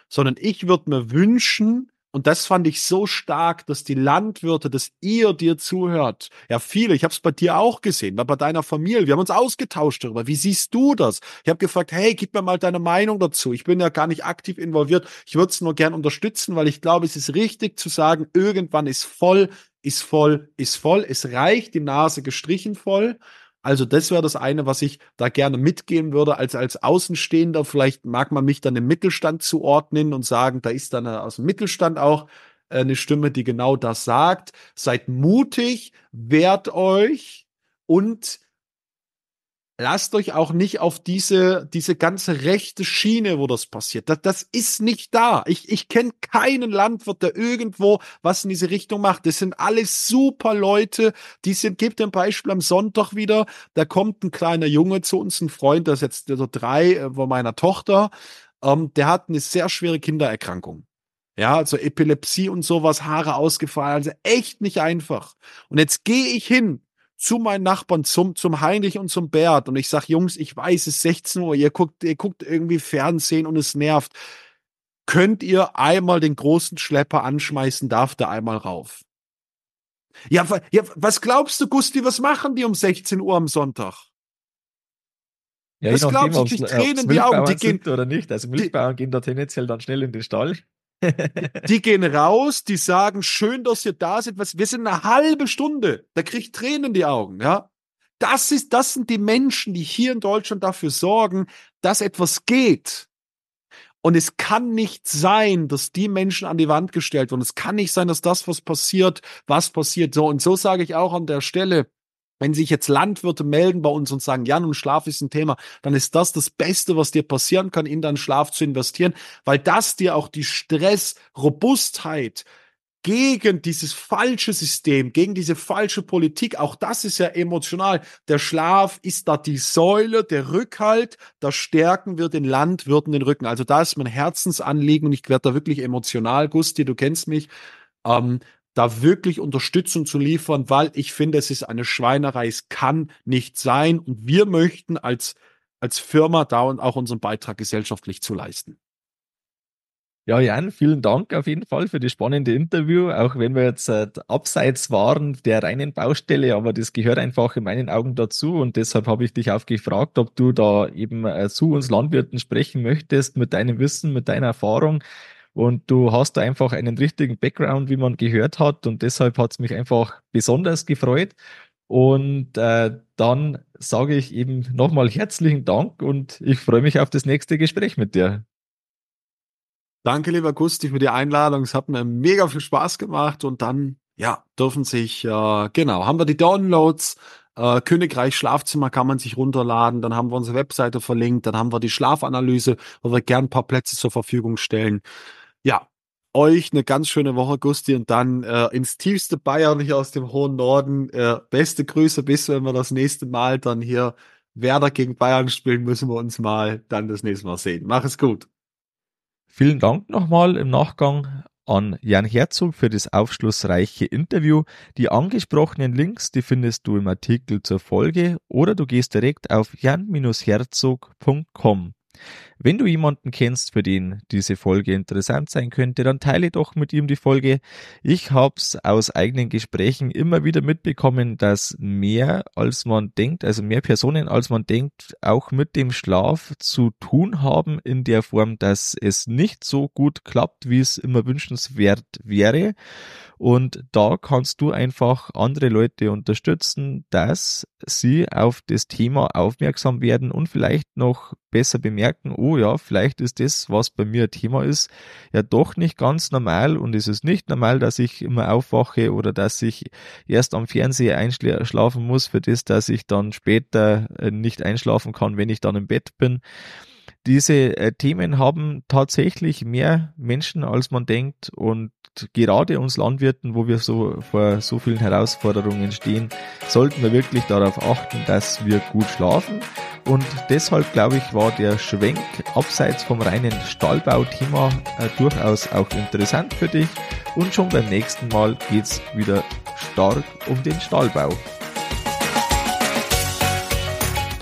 sondern ich würde mir wünschen, und das fand ich so stark, dass die Landwirte, dass ihr dir zuhört. Ja, viele, ich habe es bei dir auch gesehen, bei deiner Familie. Wir haben uns ausgetauscht darüber. Wie siehst du das? Ich habe gefragt, hey, gib mir mal deine Meinung dazu. Ich bin ja gar nicht aktiv involviert. Ich würde es nur gern unterstützen, weil ich glaube, es ist richtig zu sagen, irgendwann ist voll, ist voll, ist voll. Es reicht die Nase gestrichen voll. Also das wäre das eine, was ich da gerne mitgehen würde, als als Außenstehender. Vielleicht mag man mich dann im Mittelstand zuordnen und sagen, da ist dann aus dem Mittelstand auch äh, eine Stimme, die genau das sagt. Seid mutig, wehrt euch und lasst euch auch nicht auf diese, diese ganze rechte Schiene, wo das passiert. Das, das ist nicht da. Ich, ich kenne keinen Landwirt, der irgendwo was in diese Richtung macht. Das sind alles super Leute. Die sind, gebt ein Beispiel am Sonntag wieder. Da kommt ein kleiner Junge zu uns, ein Freund, der ist jetzt der drei, äh, von meiner Tochter. Ähm, der hat eine sehr schwere Kindererkrankung. Ja, also Epilepsie und sowas, Haare ausgefallen, also echt nicht einfach. Und jetzt gehe ich hin zu meinen Nachbarn, zum, zum Heinrich und zum Bert und ich sag, Jungs, ich weiß, es ist 16 Uhr, ihr guckt, ihr guckt irgendwie Fernsehen und es nervt. Könnt ihr einmal den großen Schlepper anschmeißen, darf der einmal rauf? Ja, ja, was glaubst du, Gusti, was machen die um 16 Uhr am Sonntag? Ja, was glaubst du, die Tränen die Augen, die gehen oder nicht. Also Milchbauern die, gehen da tendenziell dann schnell in den Stall. die gehen raus, die sagen, schön, dass ihr da seid. Was, wir sind eine halbe Stunde. Da kriegt Tränen in die Augen, ja. Das ist, das sind die Menschen, die hier in Deutschland dafür sorgen, dass etwas geht. Und es kann nicht sein, dass die Menschen an die Wand gestellt werden. Es kann nicht sein, dass das, was passiert, was passiert. So, und so sage ich auch an der Stelle, wenn sich jetzt Landwirte melden bei uns und sagen, ja, nun Schlaf ist ein Thema, dann ist das das Beste, was dir passieren kann, in deinen Schlaf zu investieren, weil das dir auch die Stressrobustheit gegen dieses falsche System, gegen diese falsche Politik, auch das ist ja emotional. Der Schlaf ist da die Säule, der Rückhalt, da stärken wir den Landwirten den Rücken. Also da ist mein Herzensanliegen und ich werde da wirklich emotional, Gusti, du kennst mich. Ähm, da wirklich Unterstützung zu liefern, weil ich finde, es ist eine Schweinerei. Es kann nicht sein. Und wir möchten als, als Firma da und auch unseren Beitrag gesellschaftlich zu leisten. Ja, Jan, vielen Dank auf jeden Fall für das spannende Interview, auch wenn wir jetzt äh, abseits waren der reinen Baustelle, aber das gehört einfach in meinen Augen dazu und deshalb habe ich dich auch gefragt, ob du da eben äh, zu uns Landwirten sprechen möchtest mit deinem Wissen, mit deiner Erfahrung, und du hast da einfach einen richtigen Background, wie man gehört hat. Und deshalb hat es mich einfach besonders gefreut. Und äh, dann sage ich eben nochmal herzlichen Dank und ich freue mich auf das nächste Gespräch mit dir. Danke, lieber Gusti, für die Einladung. Es hat mir mega viel Spaß gemacht und dann, ja, dürfen sich, äh, genau, haben wir die Downloads. Äh, Königreich Schlafzimmer kann man sich runterladen. Dann haben wir unsere Webseite verlinkt. Dann haben wir die Schlafanalyse, wo wir gern ein paar Plätze zur Verfügung stellen. Ja, euch eine ganz schöne Woche, Gusti, und dann äh, ins tiefste Bayern hier aus dem hohen Norden. Äh, beste Grüße, bis wenn wir das nächste Mal dann hier Werder gegen Bayern spielen, müssen wir uns mal dann das nächste Mal sehen. Mach es gut. Vielen Dank nochmal im Nachgang an Jan Herzog für das aufschlussreiche Interview. Die angesprochenen Links, die findest du im Artikel zur Folge oder du gehst direkt auf jan-herzog.com. Wenn du jemanden kennst, für den diese Folge interessant sein könnte, dann teile doch mit ihm die Folge. Ich hab's aus eigenen Gesprächen immer wieder mitbekommen, dass mehr als man denkt, also mehr Personen als man denkt, auch mit dem Schlaf zu tun haben in der Form, dass es nicht so gut klappt, wie es immer wünschenswert wäre. Und da kannst du einfach andere Leute unterstützen, dass sie auf das Thema aufmerksam werden und vielleicht noch besser bemerken, oh ja, vielleicht ist das, was bei mir Thema ist, ja doch nicht ganz normal und es ist nicht normal, dass ich immer aufwache oder dass ich erst am Fernseher einschlafen muss, für das, dass ich dann später äh, nicht einschlafen kann, wenn ich dann im Bett bin diese äh, Themen haben tatsächlich mehr Menschen, als man denkt und gerade uns Landwirten, wo wir so vor so vielen Herausforderungen stehen, sollten wir wirklich darauf achten, dass wir gut schlafen. Und deshalb glaube ich, war der Schwenk abseits vom reinen Stallbauthema äh, durchaus auch interessant für dich. Und schon beim nächsten Mal geht's wieder stark um den Stallbau.